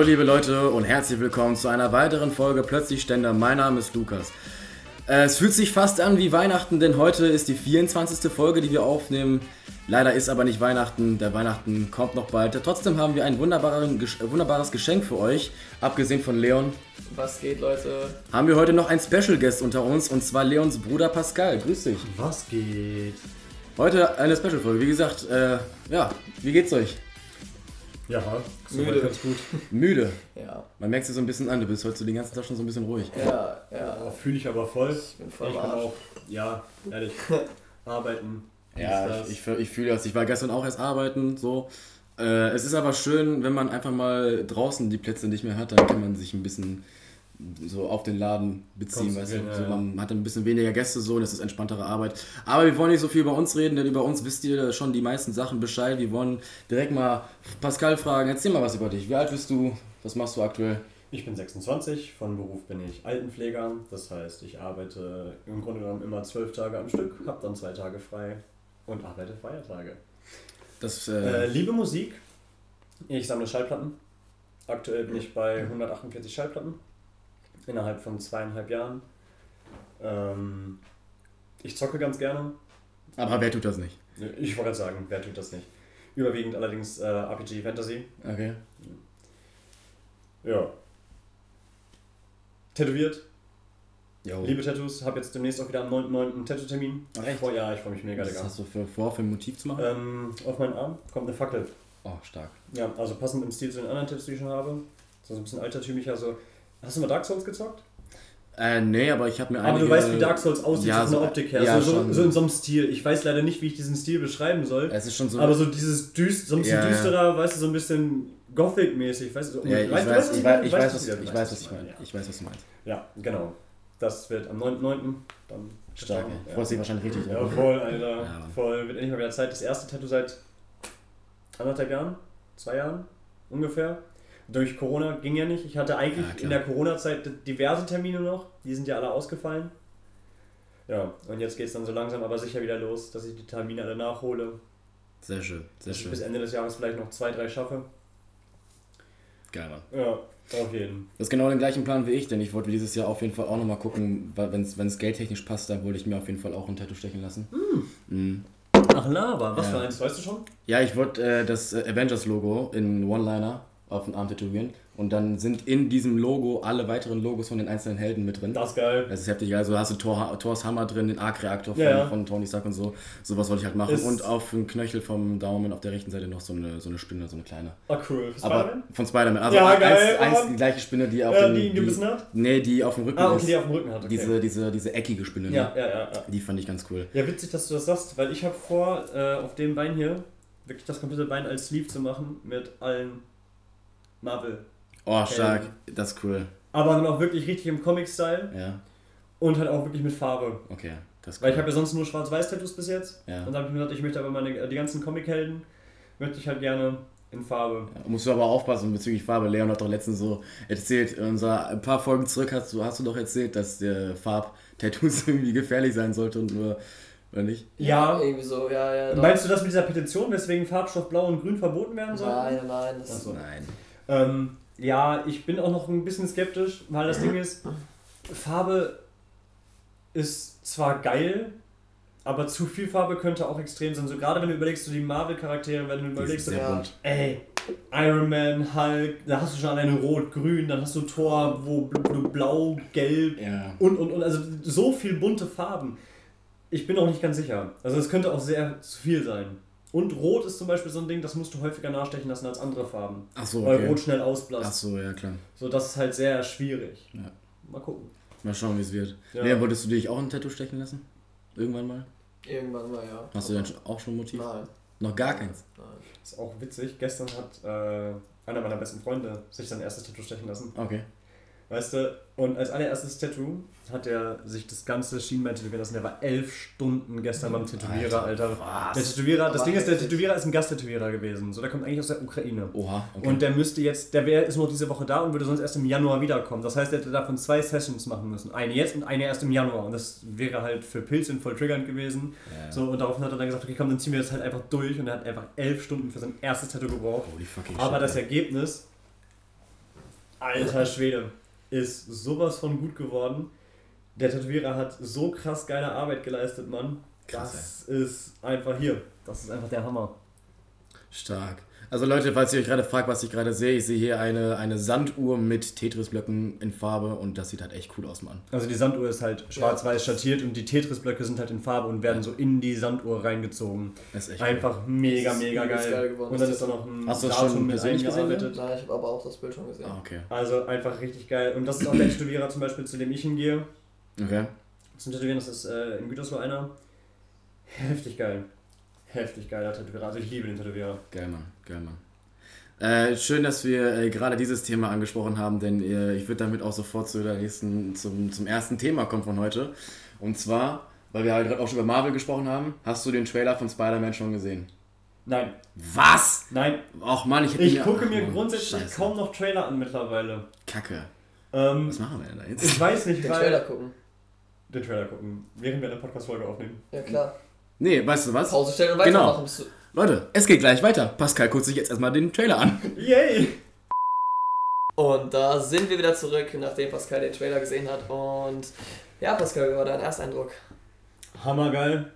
Hallo liebe Leute und herzlich willkommen zu einer weiteren Folge Plötzlich Ständer. Mein Name ist Lukas. Äh, es fühlt sich fast an wie Weihnachten, denn heute ist die 24. Folge, die wir aufnehmen. Leider ist aber nicht Weihnachten, der Weihnachten kommt noch bald. Trotzdem haben wir ein wunderbares Geschenk für euch, abgesehen von Leon. Was geht, Leute? Haben wir heute noch einen Special Guest unter uns und zwar Leons Bruder Pascal. Grüß dich. Was geht? Heute eine Special-Folge. Wie gesagt, äh, ja, wie geht's euch? Ja, Müde. ganz gut. Müde. Ja, Man merkt es so ein bisschen an, du bist heute so den ganzen Tag schon so ein bisschen ruhig. ja, ja. Fühle ich aber voll. Ich bin voll ich Arsch. auch, ja, ehrlich, arbeiten. Ja, das. ich, ich, ich fühle das. Ich war gestern auch erst arbeiten, so. Äh, es ist aber schön, wenn man einfach mal draußen die Plätze nicht mehr hat, dann kann man sich ein bisschen so auf den Laden beziehen, weißt du? So, man hat ein bisschen weniger Gäste so und es ist entspanntere Arbeit. Aber wir wollen nicht so viel über uns reden, denn über uns wisst ihr schon die meisten Sachen Bescheid. Wir wollen direkt mal Pascal fragen, erzähl mal was über dich. Wie alt bist du? Was machst du aktuell? Ich bin 26, von Beruf bin ich Altenpfleger. Das heißt, ich arbeite im Grunde genommen immer zwölf Tage am Stück, habe dann zwei Tage frei und arbeite Feiertage. Das, Äh, äh, liebe Musik. Ich sammle Schallplatten. Aktuell bin ich bei 148 Schallplatten. Innerhalb von zweieinhalb Jahren. Ähm, ich zocke ganz gerne. aber wer tut das nicht? Ich wollte gerade sagen, wer tut das nicht? Überwiegend allerdings äh, RPG Fantasy. Okay. Ja. Tätowiert. Jo. Liebe Tattoos. Habe jetzt demnächst auch wieder am 9.9. einen Tattoo-Termin. Ach, echt? Oh, ja, ich freue mich mega, Was Digga. hast du für, vor, für ein Motiv zu machen? Ähm, auf meinen Arm kommt eine Fackel. Oh, stark. Ja, also passend im Stil zu den anderen Tattoos, die ich schon habe. So ein bisschen altertümlicher. So. Hast du mal Dark Souls gezockt? Äh, nee, aber ich habe mir Aber einige... du weißt, wie Dark Souls aussieht, Ja, so von der Optik her. ja, so, so, so in so einem Stil. Ich weiß leider nicht, wie ich diesen Stil beschreiben soll. Es ist schon so... Aber so dieses düst, so ein bisschen Ja, düsterer, weißt du, so ein bisschen Gothic-mäßig. Weißt du, so, Ja, ich weißt weiß, was ich weiß, ich Du weiß, was, ich meinst, weiß, was ich meine. Ja. Ich weiß, was du meinst. Ja, genau. Das wird am 9.9. dann Stark, ey. Freust dich wahrscheinlich richtig Ja, voll, Alter. Voll. Wird endlich mal wieder Zeit. Das erste Tattoo seit anderthalb Jahren, zwei Jahren ungefähr. Durch Corona ging ja nicht. Ich hatte eigentlich Ja, in der Corona-Zeit diverse Termine noch. Die sind ja alle ausgefallen. Ja, und jetzt geht es dann so langsam aber sicher wieder los, dass ich die Termine alle nachhole. Sehr schön, sehr Dass ich schön. bis Ende des Jahres vielleicht noch zwei, drei schaffe. Geil, Mann. Ja, auf jeden. Das ist genau den gleichen Plan wie ich, denn ich wollte dieses Jahr auf jeden Fall auch nochmal gucken, wenn es geldtechnisch passt, dann wollte ich mir auf jeden Fall auch ein Tattoo stechen lassen. Mhm. Ach, Lava. Was Ja. für eins, weißt du schon? Ja, ich wollte äh, das äh, Avengers-Logo in One-Liner auf den Arm tätowieren und dann sind in diesem Logo alle weiteren Logos von den einzelnen Helden mit drin. Das ist geil. Das ist heftig, also hast du Thor, Thors Hammer drin, den Arc-Reaktor von, Ja, von Tony Stark und so. Sowas wollte ich halt machen. Ist- und auf dem Knöchel vom Daumen auf der rechten Seite noch so eine, so eine Spinne, so eine kleine. Ah, cool. Aber Spider-Man? von Spider-Man. Also Ja, eins, geil, eins, Mann. die gleiche Spinne, die auf Ja, dem. die ihn gebissen hat? Nee, die auf dem Rücken Ah, okay, ist. die auf dem Rücken hat. Okay. Diese, diese, diese eckige Spinne. ne? ja, ja, ja, ja. Die fand ich ganz cool. Ja, witzig, dass du das sagst, weil ich habe vor, äh, auf dem Bein hier wirklich das komplette Bein als Sleeve zu machen mit allen Marvel. Oh, stark. Das ist cool. Aber dann auch wirklich richtig im Comic-Style Ja, und halt auch wirklich mit Farbe. okay. Das ist Weil cool. ich habe ja sonst nur Schwarz-Weiß-Tattoos bis jetzt. Ja. Und dann habe ich mir gedacht, ich möchte aber meine, die ganzen Comic-Helden möchte ich halt gerne in Farbe. Ja, musst du aber aufpassen bezüglich Farbe. Leon hat doch letztens so erzählt, unser, ein paar Folgen zurück hast du, hast du doch erzählt, dass der Farb-Tattoos irgendwie gefährlich sein sollte und nur, oder nicht? Ja. Irgendwie so, ja, ja. doch. Meinst du das mit dieser Petition, weswegen Farbstoff Blau und Grün verboten werden soll? Nein, nein, das Ach ist so. Nein. Ähm, ja, ich bin auch noch ein bisschen skeptisch, weil das Ding ist, Farbe ist zwar geil, aber zu viel Farbe könnte auch extrem sein. So gerade wenn du überlegst, so die Marvel-Charaktere, wenn du überlegst, so, ja. ey, Iron Man, Hulk, da hast du schon alleine Rot, Grün, dann hast du Thor, wo bl- Blau, Gelb Ja. und und und, also so viel bunte Farben. Ich bin auch nicht ganz sicher. Also es könnte auch sehr zu viel sein. Und Rot ist zum Beispiel so ein Ding, das musst du häufiger nachstechen lassen als andere Farben. Ach so, Weil okay. Rot schnell ausblasst. Ach so, ja klar. So, das ist halt sehr schwierig. Ja. Mal gucken. Mal schauen, wie es wird. Ja. Nee, wolltest du dich auch ein Tattoo stechen lassen? Irgendwann mal? irgendwann mal, ja. Hast du denn schon- auch schon ein Motiv? Nein, Noch gar keins. nein. Ist auch witzig. Gestern hat äh, einer meiner besten Freunde sich sein erstes Tattoo stechen lassen. Okay. Weißt du? Und als allererstes Tattoo hat er sich das ganze Schienbein tätowieren lassen. Der war elf Stunden gestern beim Tätowierer, Alter. Was? Der Tätowierer, das Ding ist, der. Tätowierer ist ein Gasttätowierer gewesen. So, der kommt eigentlich aus der Ukraine. Oha, okay. Und der müsste jetzt, der wär, ist nur diese Woche da und würde sonst erst im Januar wiederkommen. Das heißt, er hätte davon zwei Sessions machen müssen. Eine jetzt und eine erst im Januar. Und das wäre halt für Pilzin voll triggernd gewesen. Ja. So, und daraufhin hat er dann gesagt, okay, komm, dann ziehen wir das halt einfach durch. Und er hat einfach elf Stunden für sein erstes Tattoo gebraucht. Holy fucking Aber shit, das. Ergebnis Alter Schwede. Ist sowas von gut geworden. Der Tätowierer hat so krass geile Arbeit geleistet, Mann. Krass, das ist einfach hier. Das ist einfach der Hammer. Stark. Also Leute, falls ihr euch gerade fragt, was ich gerade sehe, ich sehe hier eine, eine Sanduhr mit Tetris-Blöcken in Farbe und das sieht halt echt cool aus, Mann. Also die Sanduhr ist halt schwarz-weiß schattiert und die Tetris-Blöcke sind halt in Farbe und werden so in die Sanduhr reingezogen. Das ist echt Einfach mega, mega übelst geil. geil geworden. und dann ist da noch ein Hast du das schon Datum mit persönlich gesehen. Nein, ich habe aber auch das Bild schon gesehen. Ah, okay. Also einfach richtig geil. Und das ist auch der Tätowierer zum Beispiel, zu dem ich hingehe. Okay. Zum Tätowieren, das ist äh, in Gütersloh einer. Heftig geil. Heftig geiler Tätowierer. Also ich liebe den Tätowierer. Geil, Mann. Geil, Mann. Äh, schön, dass wir äh, gerade dieses Thema angesprochen haben, denn äh, ich würde damit auch sofort zu der nächsten, zum, zum ersten Thema kommen von heute. Und zwar, weil wir halt gerade auch schon über Marvel gesprochen haben, hast du den Trailer von Spider-Man schon gesehen? Nein, Was? nein. Och Mann, ich hätte Ich mir- gucke ach, mir Mann, grundsätzlich Scheiße. kaum noch Trailer an mittlerweile. Kacke. Ähm, Was machen wir denn da jetzt? ich weiß nicht, Den weil... Trailer gucken. Den Trailer gucken, während wir eine Podcast-Folge aufnehmen. Ja klar. Nee, weißt du was? Pause stellen und Genau. weitermachen. Du- Leute, es geht gleich weiter. Pascal guckt sich jetzt erstmal den Trailer an. Yay! Und da sind wir wieder zurück, nachdem Pascal den Trailer gesehen hat. Und ja, Pascal, wie war dein Ersteindruck? Hammergeil.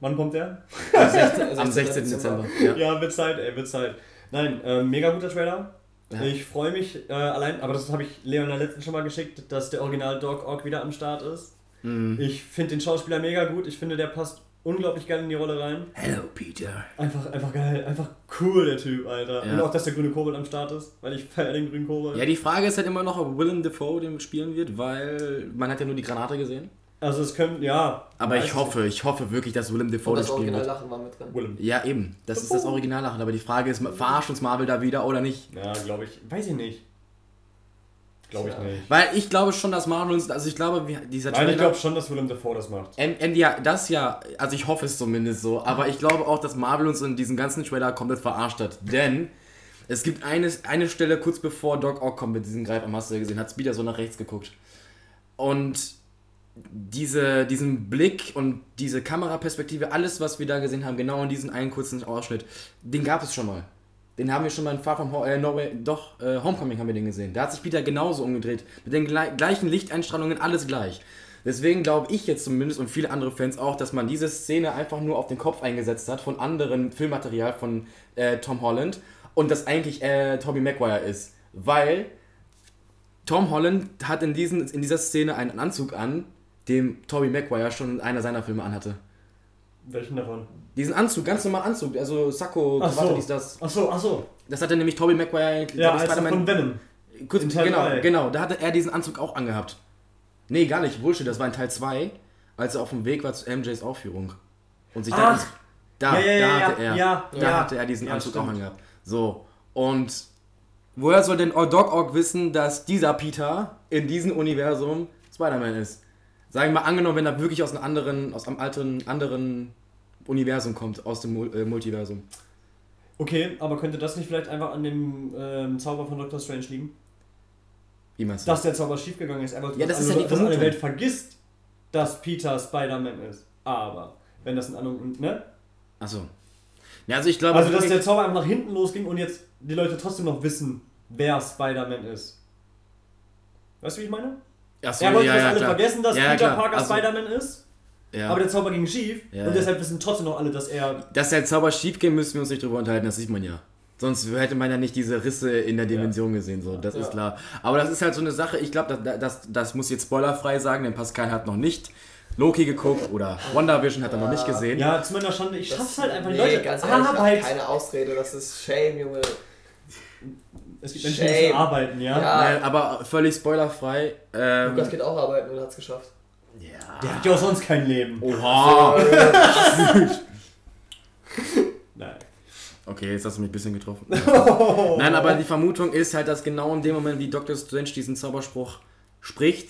Wann kommt der? Am 16. Am 16. Dezember. Ja. Ja, wird Zeit, ey, wird Zeit. Nein, ähm, mega guter Trailer. Ja. Ich freue mich äh, allein, aber das habe ich Leon der letzten schon mal geschickt, dass der Original Dog Ock wieder am Start ist. Mhm. Ich finde den Schauspieler mega gut. Ich finde, der passt unglaublich geil in die Rolle rein. Hello, Peter. Einfach, einfach geil, einfach cool, der Typ, Alter. Ja. Und auch, dass der grüne Kobold am Start ist, weil ich feiere den grünen Kobold. Ja, die Frage ist halt immer noch, ob Willem Dafoe den spielen wird, weil man hat ja nur die Granate gesehen. Also es könnte, ja. Aber ich hoffe, ich hoffe wirklich, dass Willem Dafoe das das spielen Original wird. Lachen war mit drin. Willem. Ja, eben. Das ist das Originallachen. Aber die Frage ist, verarscht uns Marvel da wieder oder nicht? Ja, glaube ich. Weiß ich nicht. Glaube ich nicht. Weil ich glaube schon, dass Marvel uns, also ich glaube, dieser Nein, ich Trailer... glaube schon, dass Willem Dafoe das macht. Ähm, ja, das ja, also ich hoffe es zumindest so, aber ich glaube auch, dass Marvel uns in diesem ganzen Trailer komplett verarscht hat, denn es gibt eine, eine Stelle kurz bevor Doc Ock kommt mit diesem Greif am hast du ja gesehen, hat Speeder so nach rechts geguckt und diese, diesen Blick und diese Kameraperspektive, alles was wir da gesehen haben, genau in diesem einen kurzen Ausschnitt, den gab es schon mal. Den haben wir schon mal in Far From Ho äh, no doch, äh, Homecoming haben wir den gesehen. Da hat sich Peter genauso umgedreht. Mit den glei- gleichen Lichteinstrahlungen, alles gleich. Deswegen glaube ich jetzt zumindest und viele andere Fans auch, dass man diese Szene einfach nur auf den Kopf eingesetzt hat von anderem Filmmaterial von äh, Tom Holland und das eigentlich äh, Tobey Maguire ist. Weil Tom Holland hat in, diesen, in dieser Szene einen Anzug an, den Tobey Maguire schon in einer seiner Filme anhatte. Welchen davon? Diesen Anzug, ganz normal Anzug, also Sakko, Ach Krawatte, so. dies, das. Achso, achso. Das hatte nämlich Tobey Maguire, Ja, als von Venom. Kurz, genau, drei. genau, da hatte er diesen Anzug auch angehabt. Nee, gar nicht, Bullshit, das war in Teil 2, als er auf dem Weg war zu MJs Aufführung. Und sich Ach. da, da, Ja, ja, da hatte er, ja, da ja. hatte er diesen Anzug stimmt. auch angehabt. So, und woher soll denn Doc Ock wissen, dass dieser Peter in diesem Universum Spider-Man ist? Sagen wir mal angenommen, wenn er wirklich aus einem anderen, aus einem alten, anderen Universum kommt, aus dem Mul- äh, Multiversum. Okay, aber könnte das nicht vielleicht einfach an dem ähm, Zauber von Doctor Strange liegen? Wie meinst du? Dass der Zauber schiefgegangen ist, einfach Ja, das dass ist ja die dass Vermutung. Welt vergisst, dass Peter Spider-Man ist. Aber, wenn das ein anderer, ne? Achso. Ja, also ich glaube. Also, dass der Zauber einfach nach hinten losging und jetzt die Leute trotzdem noch wissen, wer Spider-Man ist. Weißt du, wie ich meine? Achso, er wollte, ja, ja, alle klar. vergessen, dass Ja, Peter klar. Parker Also, Spider-Man ist, Ja. aber der Zauber ging schief Ja, und ja. deshalb wissen trotzdem noch alle, dass er. Dass der Zauber schief geht, müssen wir uns nicht drüber unterhalten, das sieht man ja. Sonst hätte man ja nicht diese Risse in der Dimension gesehen, so, das Ja. ist klar. Aber das ist halt so eine Sache, ich glaube, das, das, das muss ich jetzt spoilerfrei sagen, denn Pascal hat noch nicht Loki geguckt oder WandaVision hat er noch nicht gesehen. Ja, zu meiner Schande, ich Das- schaff's halt einfach. Die nee, Leute ganz ehrlich, Arbeit. keine Ausrede, das ist Shame, Junge. Es gibt Menschen, die Shame. müssen arbeiten, ja? Ja. Nein, aber völlig spoilerfrei. Ähm, Lukas geht auch arbeiten und hat's geschafft. Ja. Der hat ja auch sonst kein Leben. Oha! Nein. Okay, jetzt hast du mich ein bisschen getroffen. Nein, aber die Vermutung ist halt, dass genau in dem Moment, wie Dr. Strange diesen Zauberspruch spricht,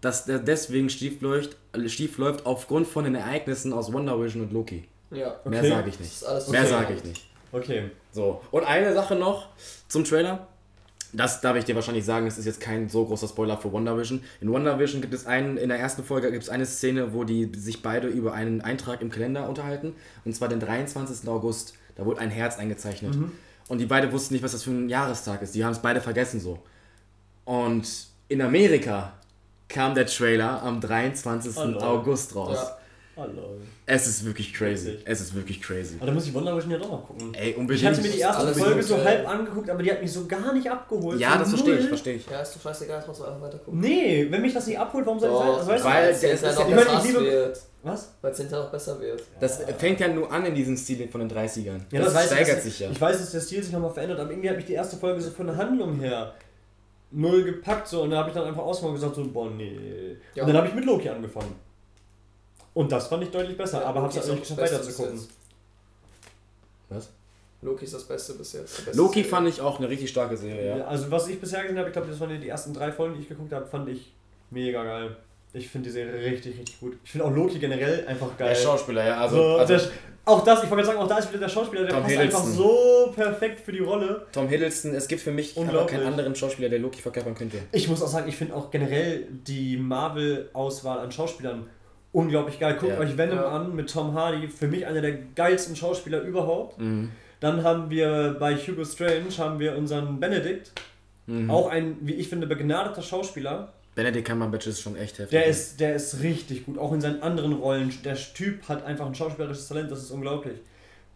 dass der deswegen schief läuft, schief läuft aufgrund von den Ereignissen aus Wonder Vision und Loki. Ja. Mehr Okay. sage ich Das nicht. ist alles Mehr okay. sage ich nicht. Okay. So, und eine Sache noch zum Trailer. Das darf ich dir wahrscheinlich sagen, es ist jetzt kein so großer Spoiler für WandaVision. In WandaVision gibt es einen, in der ersten Folge gibt es eine Szene, wo die sich beide über einen Eintrag im Kalender unterhalten. Und zwar den 23. August. Da wurde ein Herz eingezeichnet. Und die beide wussten nicht, was das für ein Jahrestag ist. Die haben es beide vergessen so. Und in Amerika kam der Trailer am 23. Oh. August raus. Ja. Hallo. Es ist wirklich crazy. Es ist wirklich crazy. Aber da muss ich Wonder ja doch mal gucken. Ey, Ich unbedingt. hatte mir die erste Folge gut, so ja. halb angeguckt, aber die hat mich so gar nicht abgeholt. ja, So das verstehe ich, verstehe ich. Ja, ist doch scheißegal, jetzt musst du einfach weiter gucken. Nee, wenn mich das nicht abholt, warum soll ich Doch, du, weil es ist hinterher ja- noch ich besser ich liebe- wird. Was? Weil es hinterher noch besser wird. Das fängt ja nur an in diesem Stil von den 30ern. Ja, das, weiß ich, steigert sich ja. Ich weiß, dass der Stil sich nochmal verändert, aber irgendwie hat mich die erste Folge so von der Handlung her null gepackt so und da habe ich dann einfach ausgemacht und gesagt so, boah nee. Ja. Und dann habe ich mit Loki angefangen. Und das fand ich deutlich besser, Ja, aber habe Loki es ist halt auch nicht das geschafft Beste bis weiter zu gucken. jetzt. Was? Loki ist das Beste bis jetzt. beste Loki Serie. fand ich auch eine richtig starke Serie, ja. Ja, also was ich bisher gesehen habe, ich glaube, das waren die ersten drei Folgen, die ich geguckt habe, fand ich mega geil. Ich finde die Serie richtig, richtig gut. Ich finde auch Loki generell einfach geil. Der Schauspieler, ja. Also, so, also der, auch das, ich wollte gerade sagen, auch da ist wieder der Schauspieler, der Tom passt Hiddleston. einfach so perfekt für die Rolle. Tom Hiddleston, es gibt für mich aber keinen anderen Schauspieler, der Loki verkörpern könnte. Ich muss auch sagen, ich finde auch generell die Marvel-Auswahl an Schauspielern unglaublich geil. Guckt Ja. euch Venom Ja. an mit Tom Hardy, für mich einer der geilsten Schauspieler überhaupt. Mhm. Dann haben wir bei Hugo Strange haben wir unseren Benedict, Mhm. auch ein, wie ich finde, begnadeter Schauspieler. Benedict Cumberbatch ist schon echt heftig. Der ist, der ist richtig gut, auch in seinen anderen Rollen. Der Typ hat einfach ein schauspielerisches Talent, das ist unglaublich.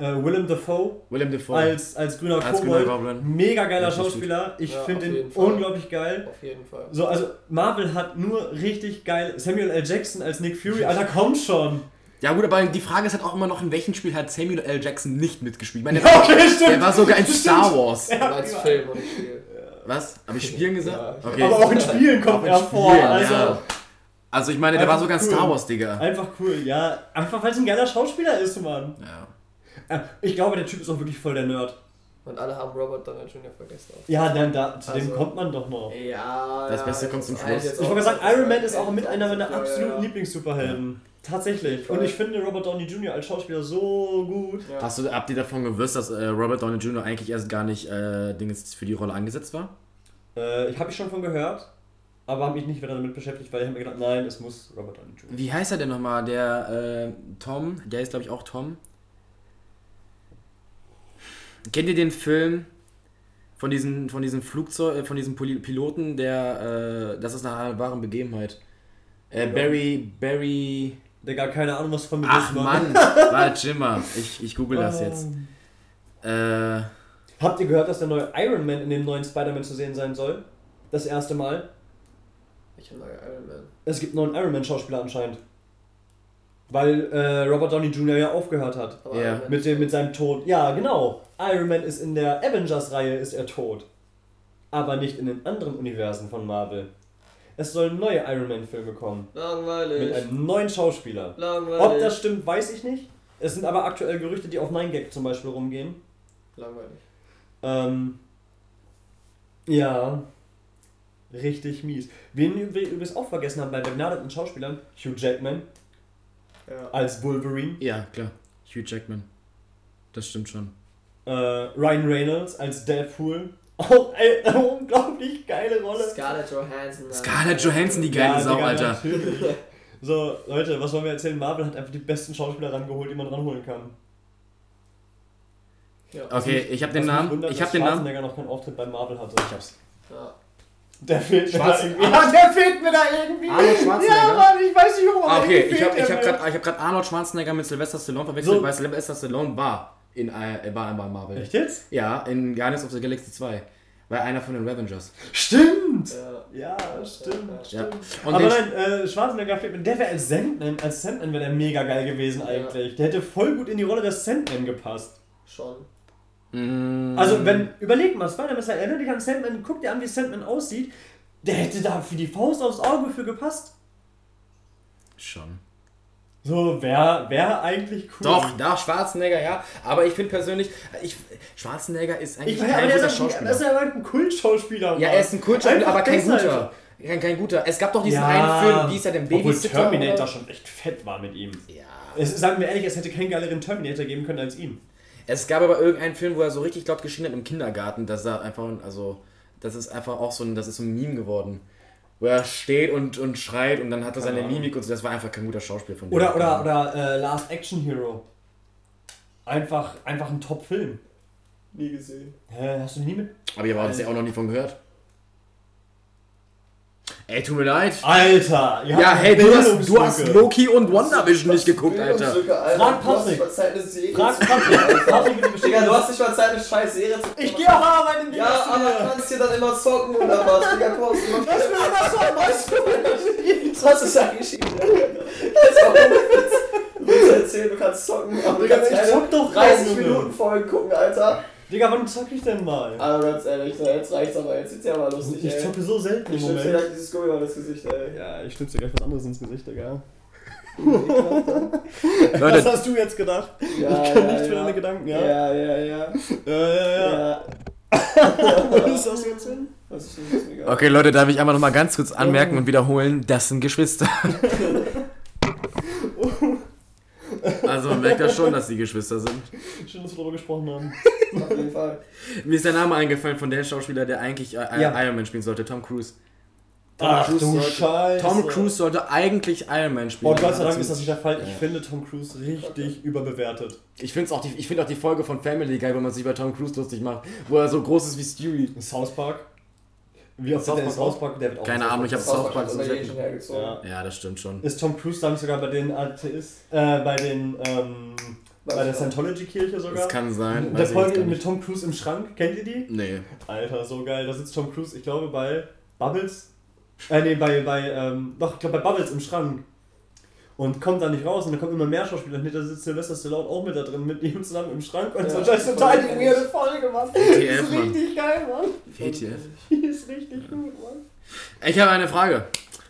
Äh, Willem Dafoe Willem Dafoe. als, als grüner Als Kobold, grüner mega geiler. Schauspieler. Ich Ja, finde ihn Fall. unglaublich geil. Auf jeden Fall. So, also Marvel hat nur richtig geil. Samuel L. Jackson als Nick Fury, Alter, komm schon. Ja gut, aber die Frage ist halt auch immer noch, in welchem Spiel hat Samuel L. Jackson nicht mitgespielt? Ich meine, der, Okay, stimmt. der war sogar in Star Wars. Du meinst Film und Spiel. Was? Habe ich Spielen gesagt? Ja. Okay. Aber auch in Spielen kommt in er vor. Also, ja. Also ich meine, der war sogar in cool. Star Wars, Digga. einfach cool, ja. Einfach weil es ein geiler Schauspieler ist, Mann. Ja. Äh, Ich glaube, der Typ ist auch wirklich voll der Nerd. Und alle haben Robert Downey Jr. vergessen. Ja, dann da, zu dem Also- kommt man doch noch. Ja, Das ja, Beste das kommt zum Schluss. Ich wollte sagen, Iron Man ist auch mit einer meiner Ja, ja, absoluten ja. Lieblingssuperhelden. Tatsächlich. Voll. Und ich finde Robert Downey Jr. als Schauspieler so gut. Ja. Hast du, habt ihr davon gewusst, dass äh, Robert Downey Jr. eigentlich erst gar nicht äh, Dinges für die Rolle angesetzt war? Äh, ich habe ich schon von gehört, aber habe mich nicht wieder damit beschäftigt, weil ich habe mir gedacht, nein, es muss Robert Downey Jr. Wie heißt er denn nochmal? Der äh, Tom, der ist glaube ich auch Tom. Kennt ihr den Film von diesem, von diesem Flugzeug, äh, von diesem Piloten, der, äh, das ist eine wahre Begebenheit. Äh, Ja. Barry, Barry. Digga, keine Ahnung, was von mir Ach ist, Mann, warte mal, ich, ich google das jetzt. Ähm. Äh, Habt ihr gehört, dass der neue Iron Man in dem neuen Spider-Man zu sehen sein soll? Das erste Mal. Ich neue Iron Man. Es gibt einen neuen Iron Man-Schauspieler anscheinend. Weil äh, Robert Downey Jr. ja aufgehört hat. Ja. Mit, dem, mit seinem Tod. Ja, genau. Iron Man ist in der Avengers-Reihe ist er tot. Aber nicht in den anderen Universen von Marvel. Es sollen neue Iron Man-Filme kommen. Mit Langweilig. einem neuen Schauspieler. Langweilig. Ob das stimmt, weiß ich nicht. Es sind aber aktuell Gerüchte, die auf 9gag zum Beispiel rumgehen. Langweilig. Ähm, ja. Richtig mies. Wen wir übrigens auch vergessen haben bei begnadeten Schauspielern, Hugh Jackman Ja. als Wolverine, ja, klar. Hugh Jackman. Das stimmt schon. Äh, Ryan Reynolds als Deadpool. Auch eine unglaublich geile Rolle. Scarlett Johansson. Scarlett Johansson, die geile Ja, Sau, Digga, Alter. natürlich. So, Leute, was wollen wir erzählen? Marvel hat einfach die besten Schauspieler rangeholt, die man ranholen kann. Ja. Okay, ich habe den Namen. wundert, Ich habe den Namen. Schwarzenegger noch keinen Auftritt bei Marvel hatte. Ich hab's. ja. Der fehlt mir da irgendwie. Ja, der fehlt mir da irgendwie. Arnold Schwarzenegger? Ja, Mann, ich weiß nicht warum. Ah, okay, ich habe ich hab gerade hab grad Arnold Schwarzenegger mit Sylvester Stallone verwechselt, So. weil Sylvester Stallone war in, äh, war bei Marvel. Echt jetzt? Ja, in Guardians of the Galaxy 2. War einer von den Revengers. Stimmt! Ja. Ja, stimmt, Ja. Ja. stimmt. Und Aber nein, äh, Schwarzenegger fehlt mir. Der wäre als Sandman, als Sandman wäre der mega geil gewesen eigentlich. Der hätte voll gut in die Rolle des Sandman gepasst. Schon. Mm, Also, wenn, überleg mal, Spider-Man ist halt, erinnert dich an Sandman, guck dir an, wie Sandman aussieht. Der hätte da für die Faust aufs Auge für gepasst. Schon. So, wäre wär eigentlich cool. Doch, da Schwarzenegger, ja. Aber ich finde persönlich, ich, Schwarzenegger ist eigentlich Ich aber kein guter ist, Schauspieler. das ist ja ein Kultschauspieler. ja, er ist ein Kultschauspieler, aber kein deshalb. guter. Kein, kein guter. Es gab doch diesen Ja. einen Film, wie ist er denn? Obwohl Babysitter? Terminator oder? schon echt fett war mit ihm. Ja. Es, sagen wir ehrlich, es hätte keinen geileren Terminator geben können als ihn. Es gab aber irgendeinen Film, wo er so richtig laut geschrien hat im Kindergarten. Das war einfach, also, das ist einfach auch so ein, das ist so ein Meme geworden. Wo er steht und, und schreit und dann hat er seine. Mimik und so. Das war einfach kein guter Schauspiel von dem. Oder, oder, oder äh, Last Action Hero. Einfach, einfach ein Top-Film. Nie gesehen. Hä, hast du nie mit. Aber ich habe das ja auch noch nie von gehört. Ey, tut mir leid. Alter! Ja, habt hey, du hast, du hast. Loki und WandaVision nicht geguckt, Alter. Frag Patrick. Frag Patrick. Digga, du hast nicht mal Zeit, eine scheiß Serie zu gucken. Ich gehe auch arbeiten, Ja, aber kannst dir dann immer zocken oder was? Digga, mal, was du machst. Das will immer so, weißt du? Was ist angeschieden? Das ist auch. Du willst erzählen, du kannst zocken, aber du kannst ich keine zock doch 30 kaum, Junge. Minuten Folgen gucken, Alter. Digga, wann zock ich denn mal? Aber ganz ehrlich, jetzt reicht's aber, jetzt wird's ja mal lustig, Ich ey. zocke so selten im Ich schnippst dir Moment. gleich dieses Gummi mal ins Gesicht, ey. Ja, ich schnipse dir gleich was anderes ins Gesicht, Digga. Was Leute, hast du jetzt gedacht? Ja, ich kann ja, nicht für ja. deine Gedanken, ja? Ja, ja, ja. Ja, ja, ja. Ja. Was ist das jetzt hin? Was ist denn das egal? okay, Leute, darf ich einmal noch mal ganz kurz anmerken und wiederholen, das sind Geschwister. Also man merkt ja schon, dass die Geschwister sind. Schön, dass wir darüber gesprochen haben. Auf jeden Fall. Mir ist der Name eingefallen von der Schauspieler, der eigentlich äh, Ja. Iron Man spielen sollte, Tom Cruise. Ach Cruise du sollte- Scheiße. Tom Cruise sollte eigentlich Iron Man spielen. Oh Gott sei Dank ist das nicht der Fall. Ich Ja. finde Tom Cruise richtig überbewertet. Ich finde auch, die- ich find auch die Folge von Family geil, wo man sich über Tom Cruise lustig macht, wo er so groß ist wie Stewie. South Park. Wie oft South Park South Park? Der wird auch Keine Ahnung, ich Park. hab South Park so. Ja. Ja, das stimmt schon. Ist Tom Cruise da nicht sogar bei den Atheist, äh, bei den, ähm, bei der. Das Scientology-Kirche sogar? kann sein. In der Folge mit. Tom Cruise im Schrank, kennt ihr die? Nee. Alter, so geil. Da sitzt Tom Cruise, ich glaube, bei Bubbles. Äh, nee, bei, bei, ähm, doch, ich glaube, bei Bubbles im Schrank. Und kommt da nicht raus und dann kommen immer mehr Schauspieler. Und da sitzt Sylvester Stallone auch mit da drin, mit ihm zusammen im Schrank. Und Ja, so, das ist total die weirde Folge, Mann. Die WTF, ist richtig geil, Mann. WTF. Die ist richtig gut, Mann. Ich habe eine Frage.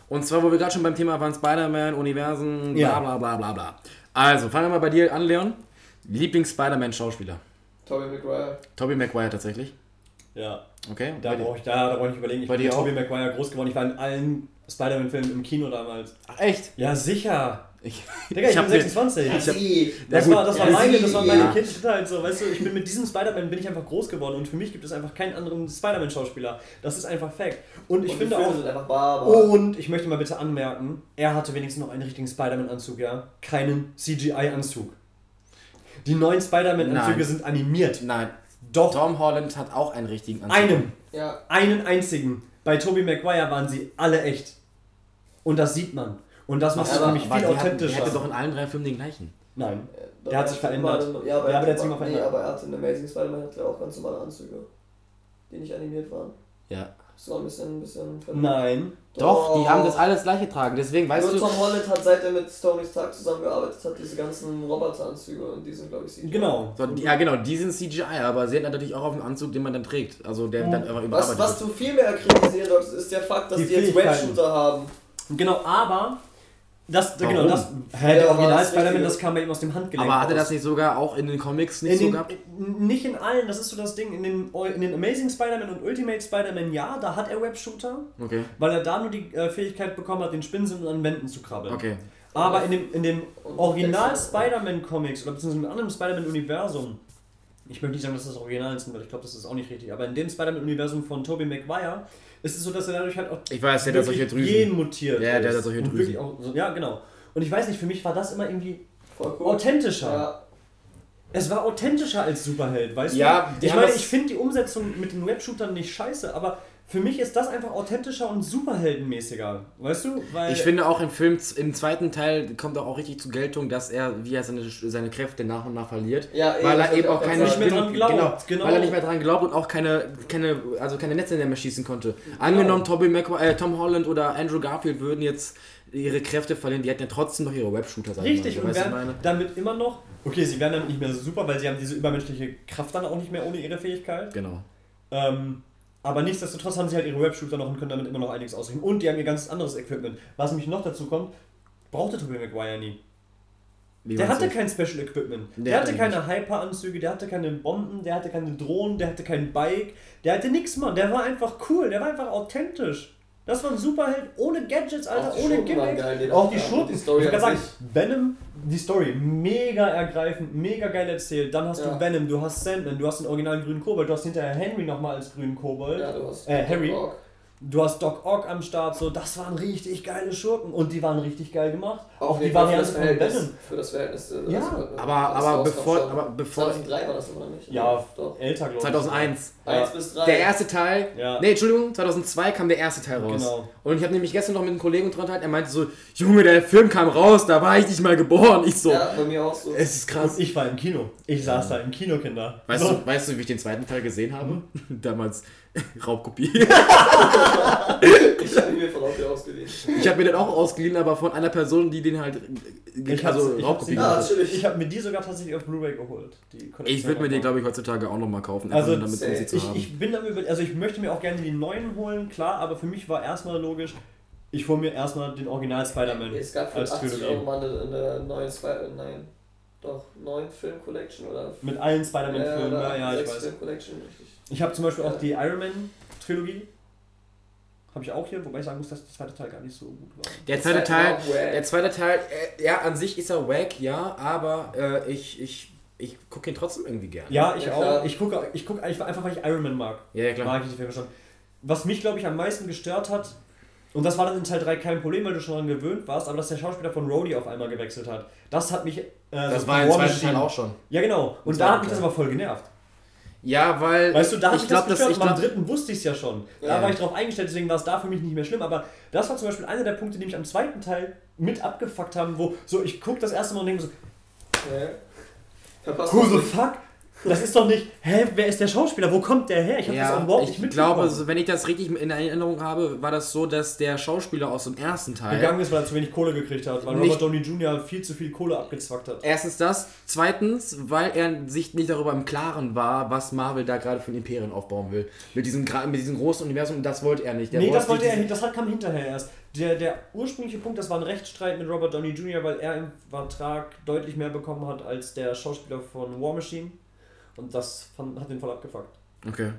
Und zwar, wo wir gerade schon beim Thema waren, Spider-Man, Universen, bla Ja. bla bla bla bla. Also, fangen wir mal bei dir an, Leon. Lieblings-Spider-Man-Schauspieler. Tobey Maguire. Tobey Maguire tatsächlich. Ja, Okay. da brauche ich, da, da brauch ich überlegen. Ich Bei bin mit? Tobey Maguire groß geworden. Ich war in allen Spider-Man-Filmen im Kino damals. Ach, echt? Ja, sicher. Ich, Digga, ich, hab bin mir- 26. Ich hab-. Das Ja, war, gut. das war meine, das war meine ja. Kindheit so, weißt du, ich bin mit diesem Spider-Man bin ich einfach groß geworden und für mich gibt es einfach keinen anderen Spider-Man-Schauspieler. Das ist einfach Fact. Und ich Und finde auch, sind einfach Barber. und ich möchte mal bitte anmerken, er hatte wenigstens noch einen richtigen Spider-Man-Anzug, ja? Keinen CGI-Anzug. Die neuen Spider-Man-Anzüge Nein. sind animiert. Nein. Doch, Tom Holland hat auch einen richtigen Anzug. einen, Ja. einen einzigen. Bei Tobey Maguire waren sie alle echt. Und das sieht man. Und das macht es für mich viel der hat- authentischer. Der hatte doch in allen drei Filmen den gleichen. Nein. Der Der hat sich verändert. Ja, aber, Ja, aber der hat sich hat- mal Nee, verändert. aber er hatte in Amazing Spider-Man hat er auch ganz normale Anzüge. Die nicht animiert waren. Ja. Das war ein bisschen, ein bisschen Nein. Doch, die haben das alles gleiche tragen. Deswegen, weißt Nur du. Tom Holland hat seit er mit Tony Stark zusammengearbeitet hat, diese ganzen Roboteranzüge und die sind, glaube ich, CGI. Genau. So, die, ja, genau, die sind CGI, aber sie hat natürlich auch auf einen Anzug, den man dann trägt. Also der dann einfach Was, überarbeitet was wird. du viel mehr kritisieren solltest, ist der Fakt, dass Die die, jetzt. Webshooter haben. Genau, aber das, Warum? genau, das, hä, Ja, der aber Original Spider-Man, das kam bei ihm aus dem Handgelenk Aber hatte raus. das nicht sogar auch in den Comics nicht in so den, gehabt? in- Nicht in allen, das ist so das Ding. In den, in den Amazing Spider-Man und Ultimate Spider-Man, ja, da hat er Webshooter, Okay, weil er da nur die äh, Fähigkeit bekommen hat, den Spinnseln an Wänden zu krabbeln. okay. Aber in dem, in dem Original. Spider-Man-Comics oder beziehungsweise im anderen Spider-Man-Universum, ich möchte nicht sagen, dass das Original ist, weil ich glaube, das ist auch nicht richtig, aber in dem Spider-Man-Universum von Tobey Maguire ist es so, dass er dadurch halt auch Ich weiß, der hat solche Drüsen. jeden mutiert. Ja, der hat solche Drüsen. so, ja, genau. Und ich weiß nicht, für mich war das immer irgendwie authentischer. Ja, Es war authentischer als Superheld, weißt Ja, du? Ich meine, ich finde die Umsetzung mit den Webshootern nicht scheiße, aber für mich ist das einfach authentischer und superheldenmäßiger, weißt du? Weil Ich finde auch im Film, im zweiten Teil kommt auch, auch richtig zur Geltung, dass er, wie er seine, seine Kräfte nach und nach verliert. Ja, weil er eben auch keine. Nicht mehr dran glaubt, genau, genau. Weil er nicht mehr dran glaubt und auch keine, keine, also keine Netze mehr schießen konnte. Angenommen, Tobey Maguire, äh, Tom Holland oder Andrew Garfield würden jetzt ihre Kräfte verlieren, die hätten ja trotzdem noch ihre Webshooter sein Richtig, so, und werden meine? damit immer noch. Okay, sie werden damit nicht mehr so super, weil sie haben diese übermenschliche Kraft dann auch nicht mehr ohne ihre Fähigkeit. Genau. Ähm, aber nichtsdestotrotz haben sie halt ihre Webshooter noch und können damit immer noch einiges ausrichten. Und die haben ihr ganz anderes Equipment. Was nämlich noch dazu kommt, brauchte Tobey Maguire nie. Wie Der hatte kein Special Equipment. Der, Der hatte keine Hyper-Anzüge, der hatte keine Bomben, der hatte keine Drohnen, der hatte kein Bike, der hatte nichts, Mann. Der war einfach cool, der war einfach authentisch. Das war ein Superheld ohne Gadgets, Alter, ohne geil, die Auch die Schurken. ich kann an sagen, Venom, die Story, mega ergreifend, mega geil erzählt. Dann hast Ja. du Venom, du hast Sandman, du hast den originalen grünen Kobold, du hast hinterher Henry nochmal als grünen Kobold. Ja, du hast Äh, Harry. Doc Ock. Du hast Doc Ock am Start, so, das waren richtig geile Schurken und die waren richtig geil gemacht. Auf Auch die Variante das von Verhältnis. Venom. Für das Verhältnis. äh, Ja, also, Aber, das aber, bevor, aber bevor. 2003 war das oder nicht? Ja, doch. älter, glaube ich. 2001. Ja. 1 bis 3. Der erste Teil. Ja. Nee, Entschuldigung, 2002 kam der erste Teil raus. Genau. Und ich habe nämlich gestern noch mit einem Kollegen dran gehalten, er meinte so: Junge, der Film kam raus, da war ich nicht mal geboren. Ich so: Ja, bei mir auch so. Es ist krass. Und ich war im Kino. Ich saß da im Kino, Kinder. Weißt, So. du, weißt du, wie ich den zweiten Teil gesehen habe? Damals Raubkopie. Ich habe ihn mir von Audio ausgeliehen. Ich habe mir den auch ausgeliehen, aber von einer Person, die den halt. Ich also ich hab's Raubkopie Ah. Ich habe mir die sogar tatsächlich auf Blu-ray geholt. Die Ich würde mir den, glaube ich, heutzutage auch nochmal kaufen. Also, damit, um sie zu ich, haben. ich bin damit, also ich möchte mir auch gerne die neuen holen, klar, aber für mich war erstmal logisch, ich hole mir erstmal den Original Spider-Man Es gab für als 80 Trilogie. Euro mal eine, eine neue, Spi- nein, doch, neuen Film-Collection oder Mit allen Spider-Man-Filmen, ja, ja, ich sechs weiß. Film-Collection, richtig. Ich habe zum Beispiel auch die Iron Man-Trilogie. Habe ich auch hier, wobei ich sagen muss, dass der zweite Teil gar nicht so gut war. Der zweite Teil, der zweite Teil, äh, ja, an sich ist er wack, ja, aber äh, ich, ich, ich gucke ihn trotzdem irgendwie gerne. Ja, ich Ja, auch. klar. Ich gucke ich guck einfach, einfach, weil ich Iron Man mag. ja, ja, klar. Mag ich die Filme schon. Was mich, glaube ich, am meisten gestört hat, und das war dann in Teil 3 kein Problem, weil du schon daran gewöhnt warst, aber dass der Schauspieler von Rhodey auf einmal gewechselt hat. Das hat mich. Äh, Das so war im War zweiten Machine- Teil auch schon. Ja, genau. Und Im da hat mich das aber voll genervt. Ja, weil. Weißt du, da ich glaube, das dass gestört. ich glaub, dritten wusste ich es ja schon. Da Ja. war ich drauf eingestellt, deswegen war es da für mich nicht mehr schlimm. Aber das war zum Beispiel einer der Punkte, die mich am zweiten Teil mit abgefuckt haben, wo so ich gucke das erste Mal und denke so. Verpasst who the fuck? Das ist doch nicht, hä, wer ist der Schauspieler? Wo kommt der her? Ich habe das auch ja, überhaupt ich nicht glaube, mitbekommen. so, wenn ich das richtig in Erinnerung habe, war das so, dass der Schauspieler aus dem ersten Teil. gegangen ist, weil er zu wenig Kohle gekriegt hat, weil Nicht- Robert Downey Jr. viel zu viel Kohle abgezwackt hat. Erstens das, zweitens, weil er sich nicht darüber im Klaren war, was Marvel da gerade für ein Imperium aufbauen will. Mit diesem, mit diesem großen Universum, das wollte er nicht. Der nee, das wollte er, das hat, kam hinterher erst. Der, der ursprüngliche Punkt, das war ein Rechtsstreit mit Robert Downey Jr., weil er im Vertrag deutlich mehr bekommen hat als der Schauspieler von War Machine. Und das fand, hat den voll abgefuckt. Okay.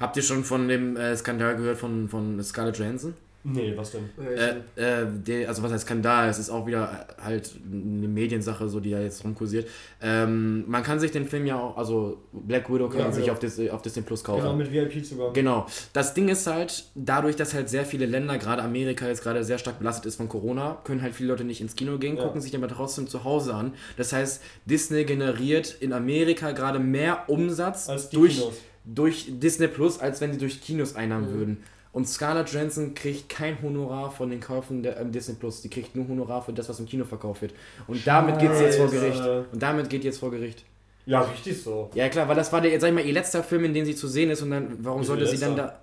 Habt ihr schon von dem äh, Skandal gehört von, von Scarlett Johansson? Nee, was denn? Äh, äh, der, also was heißt Skandal? Es ist auch wieder halt eine Mediensache, so die da jetzt rumkursiert. Ähm, man kann sich den Film ja auch, also Black Widow kann Ja, man sich auf, Dis auf Disney Plus kaufen. Genau, mit VIP-Zugang. Genau. Das Ding ist halt, dadurch, dass halt sehr viele Länder, gerade Amerika jetzt gerade sehr stark belastet ist von Corona, können halt viele Leute nicht ins Kino gehen, Ja. gucken sich aber trotzdem zu Hause an. Das heißt, Disney generiert in Amerika gerade mehr Umsatz Als die durch, Kinos. durch Disney Plus, als wenn sie durch Kinos einnahmen Mhm. würden. Und Scarlett Johansson kriegt kein Honorar von den Käufen der ähm, Disney Plus. Die kriegt nur Honorar für das, was im Kino verkauft wird. Und damit geht sie jetzt vor Scheiße. Gericht. Und damit geht jetzt vor Gericht. Ja, richtig so. Ja klar, weil das war der, jetzt sag ich mal, ihr letzter Film, in dem sie zu sehen ist und dann, warum Wieso sollte sie dann da.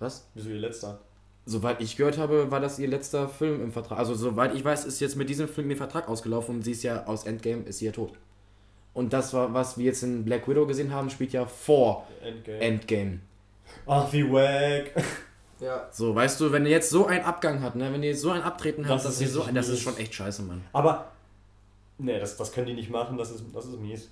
Was? Wieso ihr letzter? Soweit ich gehört habe, war das ihr letzter Film im Vertrag. Also soweit ich weiß, ist jetzt mit diesem Film ihr Vertrag ausgelaufen und sie ist ja aus Endgame, ist sie ja tot. Und das war, was wir jetzt in Black Widow gesehen haben, spielt ja vor Endgame. Endgame. Ach, wie wack. Ja. So, weißt du, wenn ihr jetzt so einen Abgang hat, ne, wenn ihr jetzt so ein Abtreten habt, Das das, ist ihr so, das ist schon echt scheiße, Mann. Aber, nee, das, das können die nicht machen, das ist, das ist mies.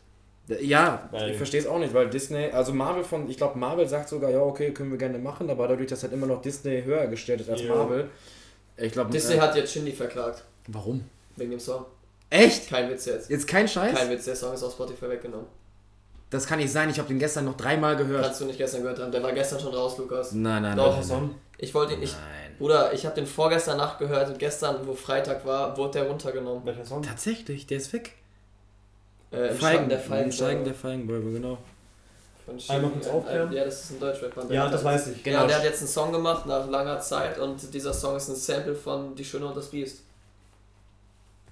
Ja, Weil- ich verstehe es auch nicht, weil Disney, also Marvel von, ich glaube Marvel sagt sogar, ja okay, können wir gerne machen, aber dadurch, dass halt immer noch Disney höher gestellt ist als Jo. Marvel, ich glaube, Disney äh, hat jetzt Shindy verklagt. warum? Wegen dem Song. Echt? Kein Witz jetzt. Jetzt kein Scheiß? Kein Witz, der Song ist auf Spotify weggenommen. Das kann nicht sein, ich habe den gestern noch dreimal gehört. Kannst du nicht gestern gehört haben. Der war gestern schon raus, Lukas. Nein, nein, Doch, nein. Song? Ich wollte ihn nicht. Nein. Bruder, ich habe den vorgestern Nacht gehört und gestern, wo Freitag war, wurde der runtergenommen. Welcher Song? Tatsächlich, der ist weg. Äh, Im Schatten der Feigen. Im Steigen der Feigenbäume, genau. Von Einmal kurz Shindy. aufklären. Ja, das ist ein Deutschrap-Band. Ja, das weiß ich. Genau. Ja, der hat jetzt einen Song gemacht nach langer Zeit und dieser Song ist ein Sample von Die Schöne und das Biest.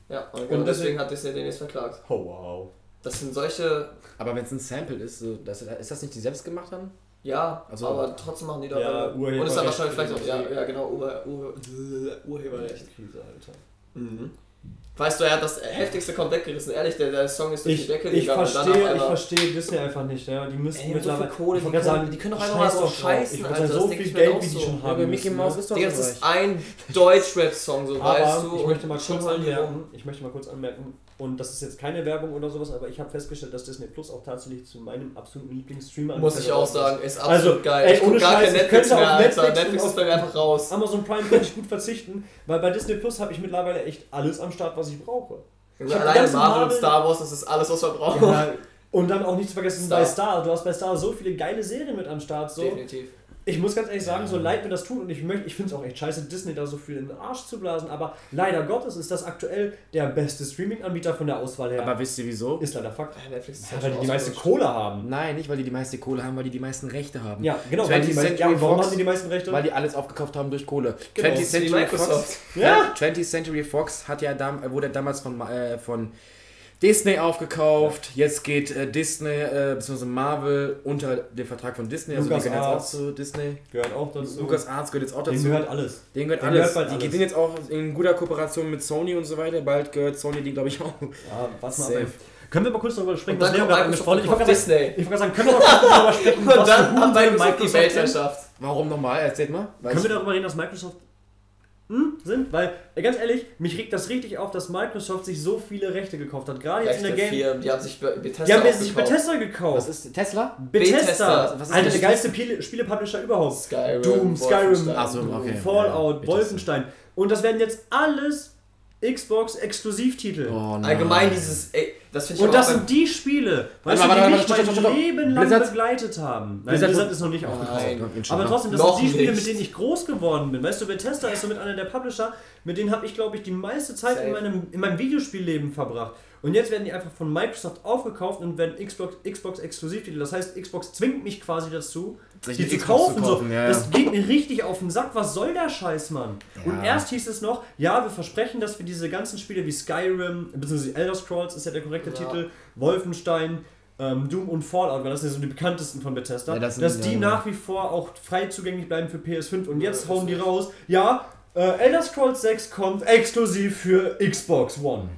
Ja, und, genau Und deswegen deswegen- hat Disney den jetzt verklagt. Oh, wow. Das sind solche, Aber wenn es ein Sample ist, so, das, ist das nicht die selbst gemacht haben? ja, Also- aber trotzdem machen die da Ja, und ist dann Urheberrecht wahrscheinlich vielleicht auch, ja, ja genau, Ur, Ur, Urheberrecht. Krise, Alter. Mhm. Weißt du, er hat das heftigste kommt weggerissen. Ehrlich, der, der Song ist durch Ich, die Decke ich gegangen. dann verstehe ich verstehe Disney einfach nicht, ja. Die müssen Ey, so mittlerweile. viel Kohle, die können- sagen, die können doch einfach mal drauf. scheißen, Ich Alter, das so viel Geld, wie die so. schon haben. Mickey Mouse ist doch Digga, so das ist ein Deutschrap-Song, so weißt Aber du. ich möchte mal kurz anmerken, ich möchte mal kurz anmerken, und das ist jetzt keine Werbung oder sowas, aber ich habe festgestellt, dass Disney Plus auch tatsächlich zu meinem absoluten Lieblingsstreamer Muss ich auch sagen, ist absolut Also, geil. ey, ich guck ohne gar kein Netflix mehr, Alter. Netflix ist bei mir einfach raus. Amazon Prime kann ich gut verzichten, weil bei Disney Plus habe ich mittlerweile echt alles am Start, was ich brauche. Ich Alleine Marvel und Star Wars, das ist alles, was wir brauchen. Ja, und dann auch nicht zu vergessen Star. bei Star. Du hast bei Star so viele geile Serien mit am Start. So. Definitiv. Ich muss ganz ehrlich sagen, so leid mir das tut und ich möchte, ich finde es auch echt scheiße, Disney da so viel in den Arsch zu blasen, aber leider Gottes ist das aktuell der beste Streaming-Anbieter von der Auswahl her. Aber wisst ihr wieso? ist leider Fakt. Ja, Netflix ist Ja, weil die die meiste. Kohle haben. Nein, nicht weil die die meiste Kohle haben, weil die die meisten Rechte haben. Ja, genau. Weil die 20th meisten, ja, Century warum Fox, haben die die meisten Rechte? Weil die alles aufgekauft haben durch Kohle. Genau, 20th das ist wie Century Microsoft. Fox, Ja. 20th Century Fox hat ja dam wurde damals von, äh, von Disney aufgekauft. Jetzt geht äh, Disney äh, bzw. Marvel unter den Vertrag von Disney. Also Lucas die gehören jetzt auch Arts. zu Disney. gehört auch dazu. Lukas Arts gehört jetzt auch dazu. Denen gehört alles. Denen gehört denen alles. gehört bald die alles. sind jetzt auch in guter Kooperation mit Sony und so weiter. Bald gehört Sony die, glaube ich, auch. Ja, was mal Safe. Können wir mal kurz darüber sprechen, Und dann Leo kommt gerade Microsoft angesprochen hat? Ich wollte gerade sagen, Disney. ich wollte gerade sagen, können wir mal kurz darüber sprechen, Und was für Microsoft die? Weltherrschaft. Warum nochmal? Erzählt mal. Weiß Können wir darüber reden, dass Microsoft sind? Weil, äh, ganz ehrlich, mich regt das richtig auf, dass Microsoft sich so viele Rechte gekauft hat. Gerade jetzt in der Game... Firmen, die haben sich Be- Bethesda Die haben sich aufgekauft. Bethesda gekauft. Was ist Tesla? Bethesda, Bethesda. Was ist einer das? der geilsten Spiele- Spiele-Publisher überhaupt. Skyrim, Doom, Skyrim, Wolfenstein. Ach so, okay. Fallout, Ja, Wolfenstein. Und das werden jetzt alles Xbox-Exklusivtitel. Oh, nein. Allgemein dieses, das Und das sind die Spiele, weißt du, die mich mein. Leben lang Blizzard- begleitet haben. Nein, Blizzard- Blizzard ist noch nicht aufgekauft. Nein. Aber trotzdem, das Noch sind die Spiele, mit denen ich groß geworden bin. Weißt du, Bethesda ist somit einer der Publisher, mit denen habe ich, glaube ich, die meiste Zeit in meinem, in meinem Videospielleben verbracht. Und jetzt werden die einfach von Microsoft aufgekauft und werden Xbox, Xbox Exklusivtitel. Das heißt, Xbox zwingt mich quasi dazu, Sich die die zu Xbox zu kaufen. kaufen, so. ja. Das geht mir richtig auf den Sack. Was soll der Scheiß, Mann? Und Ja. erst hieß es noch, ja, wir versprechen, dass wir diese ganzen Spiele wie Skyrim, beziehungsweise Elder Scrolls ist ja der korrekte Ja. Titel, Wolfenstein, ähm, Doom und Fallout, weil das sind ja so die bekanntesten von Bethesda, Ja, das sind- dass die ja. nach wie vor auch frei zugänglich bleiben für PS5 und jetzt hauen die raus, ja, äh, Elder Scrolls 6 kommt exklusiv für Xbox One.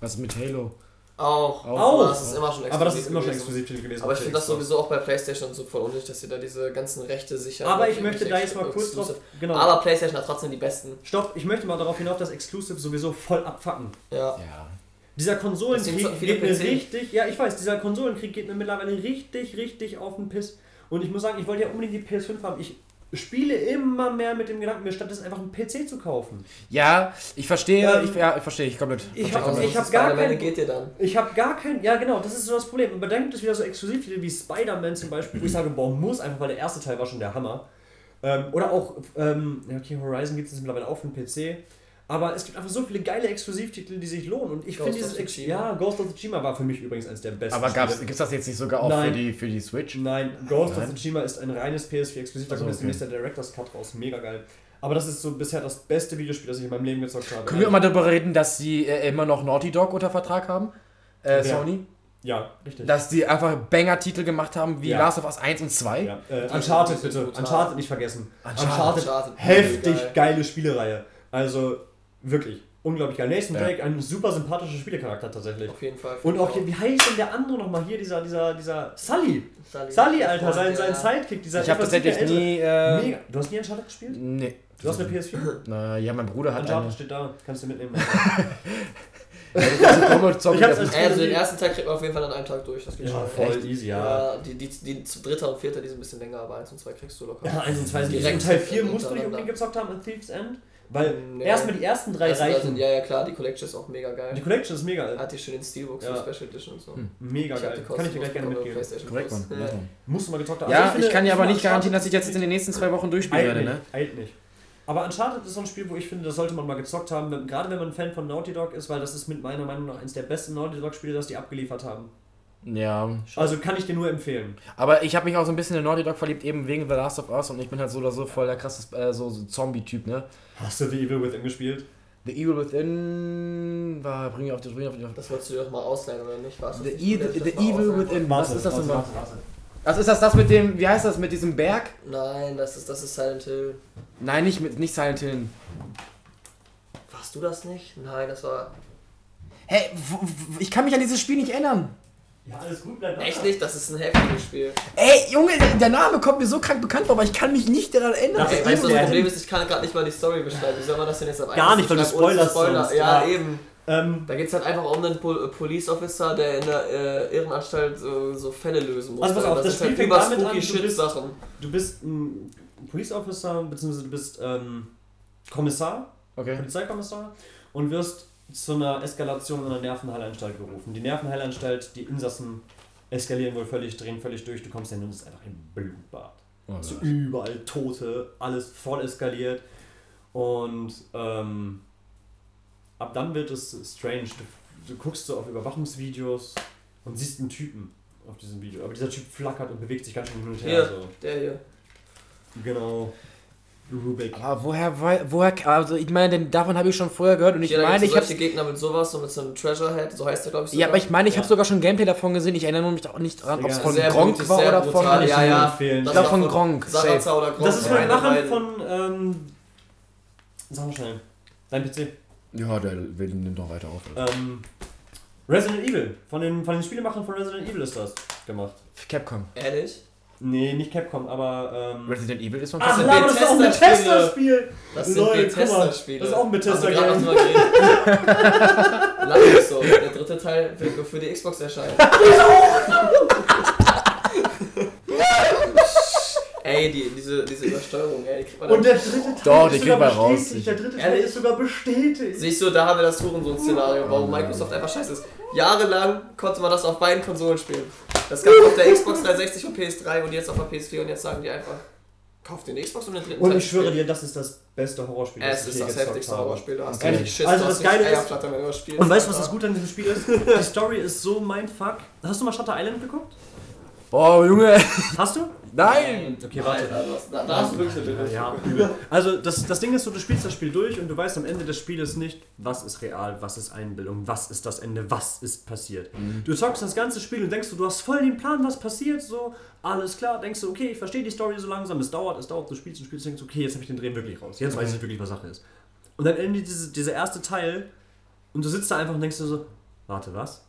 Was ist mit Halo? auch. Auch. Aber das ist immer schon exklusiv Aber das ist immer schon gewesen. Exklusivtitel gewesen. Aber ich finde das sowieso auch bei PlayStation und so voll unnötig, dass sie da diese ganzen Rechte sichern. Aber ich möchte da jetzt mal kurz drauf. Genau. Aber PlayStation hat trotzdem die besten. Stopp, ich möchte mal darauf hinauf, dass Exclusive sowieso voll abfacken. Ja. Ja. Dieser Konsolenkrieg so geht mir richtig, ja ich weiß, dieser Konsolenkrieg geht mir mittlerweile richtig, richtig auf den Piss. Und ich muss sagen, ich wollte ja unbedingt die PS5 haben. Ich spiele immer mehr mit dem Gedanken, mir stattdessen einfach einen PC zu kaufen. Ja, ich verstehe, Ähm, ich, ja, ich verstehe, ich komplett. ich verstehe hab- komplett. ich hab gar kein- geht dir dann. Ich habe gar kein, ja genau, das ist so das Problem. Aber dann gibt es wieder so Exklusivtitel wie Spider-Man zum Beispiel, wo ich sage, boah, muss einfach, weil der erste Teil war schon der Hammer. Ähm, oder auch, ähm, ja, okay, Horizon gibt es mittlerweile auch für den PC. Aber es gibt einfach so viele geile Exklusivtitel, die sich lohnen. Und ich finde dieses. Ex ja, Ghost of Tsushima war für mich übrigens eines der besten. Aber gibt es das jetzt nicht sogar auch Nein. für die, für die Switch? Nein, Ghost Nein. of Tsushima ist ein reines PS4-Exklusiv, da Ach so, kommt jetzt okay. demnächst der Director's Cut raus. Mega geil. Aber das ist so bisher das beste Videospiel, das ich in meinem Leben gezockt habe. Können wir mal darüber reden, dass sie äh, immer noch Naughty Dog unter Vertrag haben? Äh? Sony? Ja, richtig. Dass die einfach Banger-Titel gemacht haben wie Ja. Last of Us 1 und 2? ja. Äh, Uncharted bitte. Uncharted nicht vergessen. Uncharted. Uncharted, Uncharted, heftig geil. geile Spielereihe. Also wirklich unglaublich geil. Nathan Ja. Drake, ein super sympathischer Spielecharakter tatsächlich. Auf jeden Fall. Und auch hier, wie heißt denn der andere nochmal hier, dieser, dieser, dieser Sully? Sully, Sully, Alter, sein, Ja. sein Sidekick, dieser Ich habe dicke tatsächlich nie. Äh, Mega. Du hast nie Uncharted gespielt? Nee. Du hast eine PS4? Na, ja, mein Bruder hat Uncharted eine. steht da, kannst du mitnehmen. ich Ich hab's als- Also den ersten Teil kriegt man auf jeden Fall an einem Tag durch. Das geht Ja, schnell. voll Echt? easy, ja. Ja, die, die, die zu dritter und vierter, die sind ein bisschen länger, aber eins und zwei kriegst du locker. Ja, 1 und 2 sind Direkt. Teil 4 musst du nicht unbedingt gezockt haben in Thieves End. Weil Nee. erstmal die ersten drei Also, da reichen. sind- ja, ja, klar, die Collection ist auch mega geil. Die Collection ist mega, Hat die schön in Steelbooks Ja. für Special Edition und so. Hm. mega Ich geil. Kann ich dir gleich gerne mitgeben. Korrekt. Mann. Ja. Mann. Musst du mal gezockt haben. Ja, finde- ich kann dir aber nicht garantieren, dass ich das jetzt in den nächsten zwei Wochen durchspielen werde, ne? eilt nicht. Aber Uncharted ist so ein Spiel, wo ich finde, das sollte man mal gezockt haben, wenn, gerade wenn man ein Fan von Naughty Dog ist, weil das ist mit meiner Meinung nach eines der besten Naughty Dog Spiele, das die abgeliefert haben. Ja. Also kann ich dir nur empfehlen. Aber ich habe mich auch so ein bisschen in Naughty Dog verliebt, eben wegen The Last of Us und ich bin halt so oder so voll der krasse äh, so, so Zombie-Typ, ne? Hast du The Evil Within gespielt? The Evil Within war, bring ich auf die, bring ich auf die. Das wolltest du dir doch mal ausleihen, oder nicht? Warst du The, nicht e the, the Evil ausleihen Within, was ist das nochmal? warte. Was ist das, das mit dem, wie heißt das, mit diesem Berg? Nein, das ist, das ist Silent Hill. Nein, nicht, mit, nicht Silent Hill. Warst du das nicht? Nein, das war. Hey, ich kann mich an dieses Spiel nicht erinnern. Ja, alles gut, bleib Echt nicht? Das ist ein heftiges Spiel. Ey, Junge, der Name kommt mir so krank bekannt vor, aber ich kann mich nicht daran erinnern. Das Ey, ist weißt du, das Problem ist, ich kann gerade nicht mal die Story beschreiben. Wie soll man das denn jetzt am Gar nicht, weil du spoilerst sonst. Ja, Ja. eben. Ähm, Da geht es halt einfach um einen Pol Police Officer, der in der äh, Irrenanstalt so, so Fälle lösen muss. Also pass auf, das das ist halt Spiel fängt über damit an, du bist- Sachen. du bist ein Police Officer, beziehungsweise du bist ähm, Kommissar, Okay. Polizeikommissar und wirst zu einer Eskalation in einer Nervenheilanstalt gerufen. Die Nervenheilanstalt, die Insassen eskalieren wohl völlig, drehen völlig durch, du kommst hin und es ist einfach ein Blutbad. Oh so Gott. überall Tote, alles voll eskaliert. Und ähm, ab dann wird es strange. Du, du guckst so auf Überwachungsvideos und siehst einen Typen auf diesem Video. Aber dieser Typ flackert und bewegt sich ganz schön hin und her. Hier, So. der hier. Genau. Rubik. Aber woher, woher, also ich meine, denn davon habe ich schon vorher gehört und ich da meine, ich habe Gegner mit sowas, so mit so einem Treasure Head, so heißt der, glaube ich. ja, aber ich meine, ich habe Ja. sogar schon Gameplay davon gesehen. Ich erinnere mich auch nicht dran, ob es Ja, von sehr Gronk war oder von. ich ja, ja. Das Ich glaub, war von Gronk, oder. Das ist Machern beiden. von. Ähm, sag mal schnell. Dein PC. Ja, der will nimmt doch weiter auf. Ähm, Resident Evil. Von den, von den Spielemachern von Resident Evil ist das gemacht. Capcom. Ehrlich? Nee, nicht Capcom, aber. Ähm, Resident Evil ist von Ach, Lama, das ist auch ein. Bethesda-Spiel! Das sind mal, Bethesda-Spiele. Das ist auch ein gerade Bethesda-Game. Lange so. Der dritte Teil wird nur für die Xbox erscheinen. ey, die, diese, diese Übersteuerung, ey, die kriegt man Und der dritte Teil Doch, ist sogar man raus. bestätigt. Der dritte Teil Ehrlich? ist sogar bestätigt. Siehst du, da haben wir das Hurensohn-Szenario, warum Microsoft einfach scheiße ist. Jahrelang konnte man das auf beiden Konsolen spielen. Das gab auf der Xbox 360 und PS3 und jetzt auf der PS4 und jetzt sagen die einfach, kauf den Xbox und den dritten Und ich schwöre dir, das ist das beste Horrorspiel, Es ich ist je das heftigste. Horrorspiel, du hast Ehrlich. Schiss, Also das Geile ist- Eierflattern, wenn du das spielst. Und weißt du, was das. Gute an diesem Spiel ist? Die Story ist so mindfuck. Hast du mal Shutter Island geguckt? Oh, Junge. Hast du? Nein. Okay, warte. Da, da hast du wirklich eine. Ja, übel. Also das, das Ding ist so, du spielst das Spiel durch und du weißt am Ende des Spieles nicht, was ist real, was ist Einbildung, was ist das Ende, was ist passiert. Du zockst das ganze Spiel und denkst du, du hast voll den Plan, was passiert, so, alles klar, denkst du, okay, ich verstehe die Story so langsam, es dauert, es dauert, du spielst und spielst und denkst, okay, jetzt habe ich den Dreh wirklich raus, jetzt weiß ich wirklich, was Sache ist. Und dann endet diese, dieser erste Teil und du sitzt da einfach und denkst dir so, warte, was?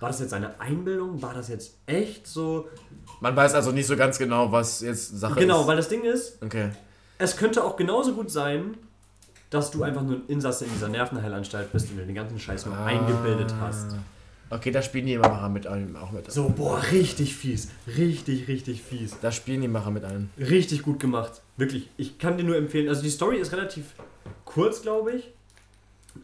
War das jetzt eine Einbildung? War das jetzt echt so? Man weiß also nicht so ganz genau, was jetzt Sache Genau, ist. weil das Ding ist, Okay. Es könnte auch genauso gut sein, dass du einfach nur ein Insasse in dieser Nervenheilanstalt bist und dir den ganzen Scheiß nur eingebildet hast. Okay, da spielen die Macher mit einem auch mit. So, boah, richtig fies. Richtig, richtig fies. Da spielen die Macher mit einem. Richtig gut gemacht. Wirklich. Ich kann dir nur empfehlen. Also die Story ist relativ kurz, glaube ich.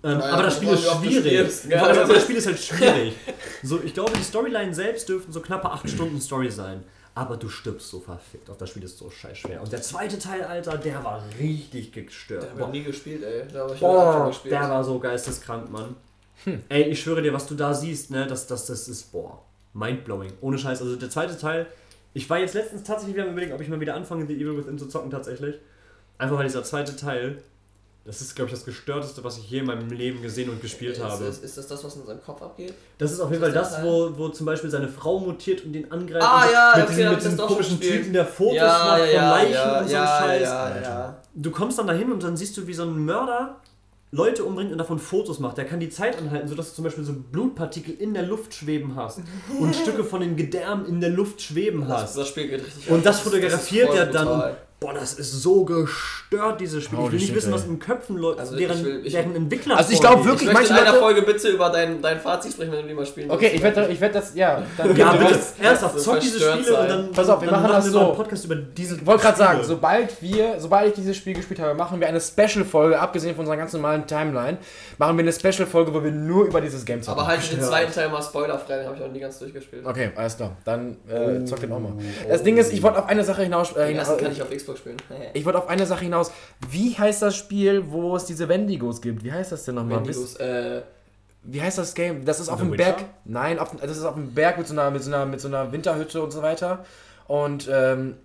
Ähm, Naja, aber das Spiel ist schwierig. gell? aber das Spiel ist halt schwierig. So, ich glaube, die Storyline selbst dürften so knappe 8 Stunden Story sein. Aber du stirbst so verfickt. Auch das Spiel ist so scheiß schwer. Und der zweite Teil, Alter, der war richtig gestört. Der hat nie gespielt, ey. Da habe ich Boah, gespielt. der war so geisteskrank, Mann. Ey, ich schwöre dir, was du da siehst, ne, das, das, das ist, boah, mindblowing. Ohne Scheiß. Also der zweite Teil, ich war jetzt letztens tatsächlich wieder am überlegen, ob ich mal wieder anfange, The Evil Within zu zocken, tatsächlich. Einfach weil dieser zweite Teil, das ist, glaube ich, das gestörteste, was ich je in meinem Leben gesehen und gespielt ist, habe. Ist, ist das das, was in seinem Kopf abgeht? Das ist auf jeden Fall das das, wo, wo zum Beispiel seine Frau mutiert und den angreift. Ah, ja, mit okay, diesem, mit das diesem komischen. Typen, der Fotos macht von Leichen ja, und so ja, ein Scheiß. ja, ja. Du kommst dann dahin und dann siehst du, wie so ein Mörder Leute umbringt und davon Fotos macht. Der kann die Zeit anhalten, sodass du zum Beispiel so Blutpartikel in der Luft schweben hast und Stücke von den Gedärmen in der Luft schweben Das, hast. das Spiel geht richtig Und das fotografiert er dann. Boah, das ist so gestört, dieses Spiel. Holy ich will nicht wissen, was in Köpfen läuft, Also deren, ich will- ich- deren Entwickler Also ich glaub vorgeht. wirklich- Ich möchte in manche einer Leute- Folge bitte über dein, dein Fazit sprechen, wenn du die mal spielen Okay, willst. ich werde ich werd das, ja. Dann Ja, Du bitte, wirst- ernsthaft, zock diese Spiele und sein. dann, Pass auf, wir dann machen das wir so. einen Podcast über diese Ich wollte gerade sagen, sobald wir, sobald ich dieses Spiel gespielt habe, machen wir eine Special-Folge, abgesehen von unserer ganz normalen Timeline, machen wir eine Special-Folge, wo wir nur über dieses Game zocken. Aber halt den zweiten Teil mal spoilerfrei, den habe ich auch nie ganz durchgespielt. Okay, alles klar. Dann äh, zock den auch mal. Das Ding ist, ich wollte auf eine Sache hinaus. Äh, Den ersten kann ich auf Xbox spielen. ich wollte auf eine Sache hinaus. Wie heißt das Spiel, wo es diese Wendigos gibt? Wie heißt das denn nochmal? Wendigos, äh, Wie heißt das Game? Das ist auf The dem Witcher? Berg. Nein, auf, das ist auf dem Berg mit so einer, mit so einer, mit so einer Winterhütte und so weiter. Und ähm,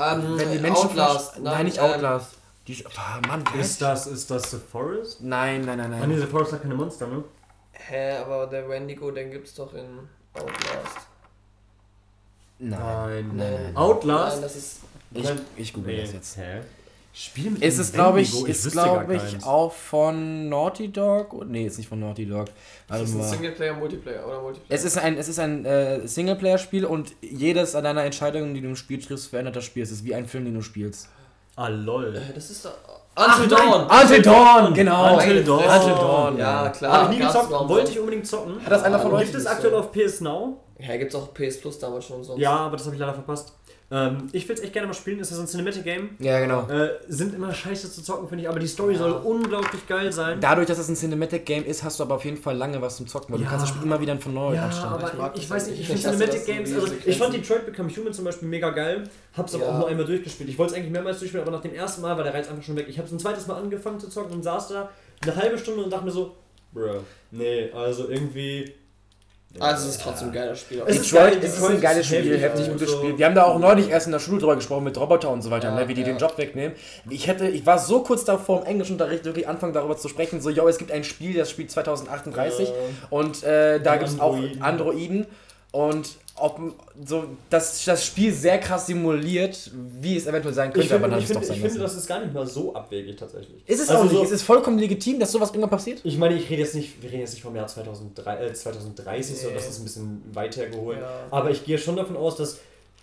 ähm, wenn die Menschen. Outlast. Nein, nicht ähm, Outlast. Die, oh, Mann, Ist das, ist das The Forest? Nein, nein, nein, nein. nee, The Forest hat keine Monster, ne? Hä, aber der Wendigo, den gibt's doch in Outlast. Nein. Nein, nein. Outlast? Nein, das ist. Ich, ich google Nee. das jetzt. Hä? Spiel mit Ist es, glaube ich, Wendigo? ist, glaube ich, auch von Naughty Dog? Oh, Nee, ist nicht von Naughty Dog. Warte ist ein mal. Singleplayer, Multiplayer oder Multiplayer. Es ist ein, es ist ein äh, Singleplayer-Spiel und jedes deiner Entscheidungen, die du im Spiel triffst, verändert das Spiel. Es ist wie ein Film, den du spielst. Ah, lol. Äh, Das ist doch. Until. Dawn! Until Dawn, genau. Until Dawn. Until Dawn, Ja, klar. Habe ich nie gezockt, wollte ich unbedingt zocken. Hat das einer von euch? Gibt es aktuell auf PS Now? Ja, gibt's auch PS Plus damals schon und sonst. Ja, aber das habe ich leider verpasst. Ähm, ich will es echt gerne mal spielen, ist ja so ein Cinematic Game. Ja, genau. Äh, sind immer scheiße zu zocken, finde ich, aber die Story soll unglaublich geil sein. Dadurch, dass es ein Cinematic Game ist, hast du aber auf jeden Fall lange was zum Zocken, weil Ja. du kannst das Spiel immer wieder von neu Ja, anschauen. aber Ich mag ich, das weiß eigentlich nicht, ich finde Ich Cinematic Games, also ich fand. Detroit Become Human zum Beispiel mega geil, hab's aber Ja. auch nur einmal durchgespielt. Ich wollte es eigentlich mehrmals durchspielen, aber nach dem ersten Mal war der Reiz einfach schon weg. Ich habe es ein zweites Mal angefangen zu zocken und saß da eine halbe Stunde und dachte mir so, bruh, nee, also irgendwie... Also es ist trotzdem ein geiles Spiel. Es ist Detroit, geil, es ist ein geiles Spiel, heftig gutes so. Spiel. Wir haben da auch neulich erst in der Schule drüber gesprochen mit Roboter und so weiter, Ja, ne, wie die ja. den Job wegnehmen. Ich hätte, ich war so kurz davor im Englischunterricht wirklich anfangen darüber zu sprechen, so, yo, es gibt ein Spiel, das spielt 2038 Ja. und äh, da gibt es auch. Androiden und ob so das, das Spiel sehr krass simuliert, wie es eventuell sein könnte, Ich, aber dann ich, ist es doch finde, sein ich finde, das ist gar nicht mal so abwegig tatsächlich. Ist es Also auch nicht, so- es ist vollkommen legitim, dass sowas irgendwann passiert. Ich meine, ich rede jetzt nicht, wir reden jetzt nicht vom Jahr 2003, äh, 2030, so das ist ein bisschen weit hergeholt. Ja. Aber ich gehe schon davon aus, dass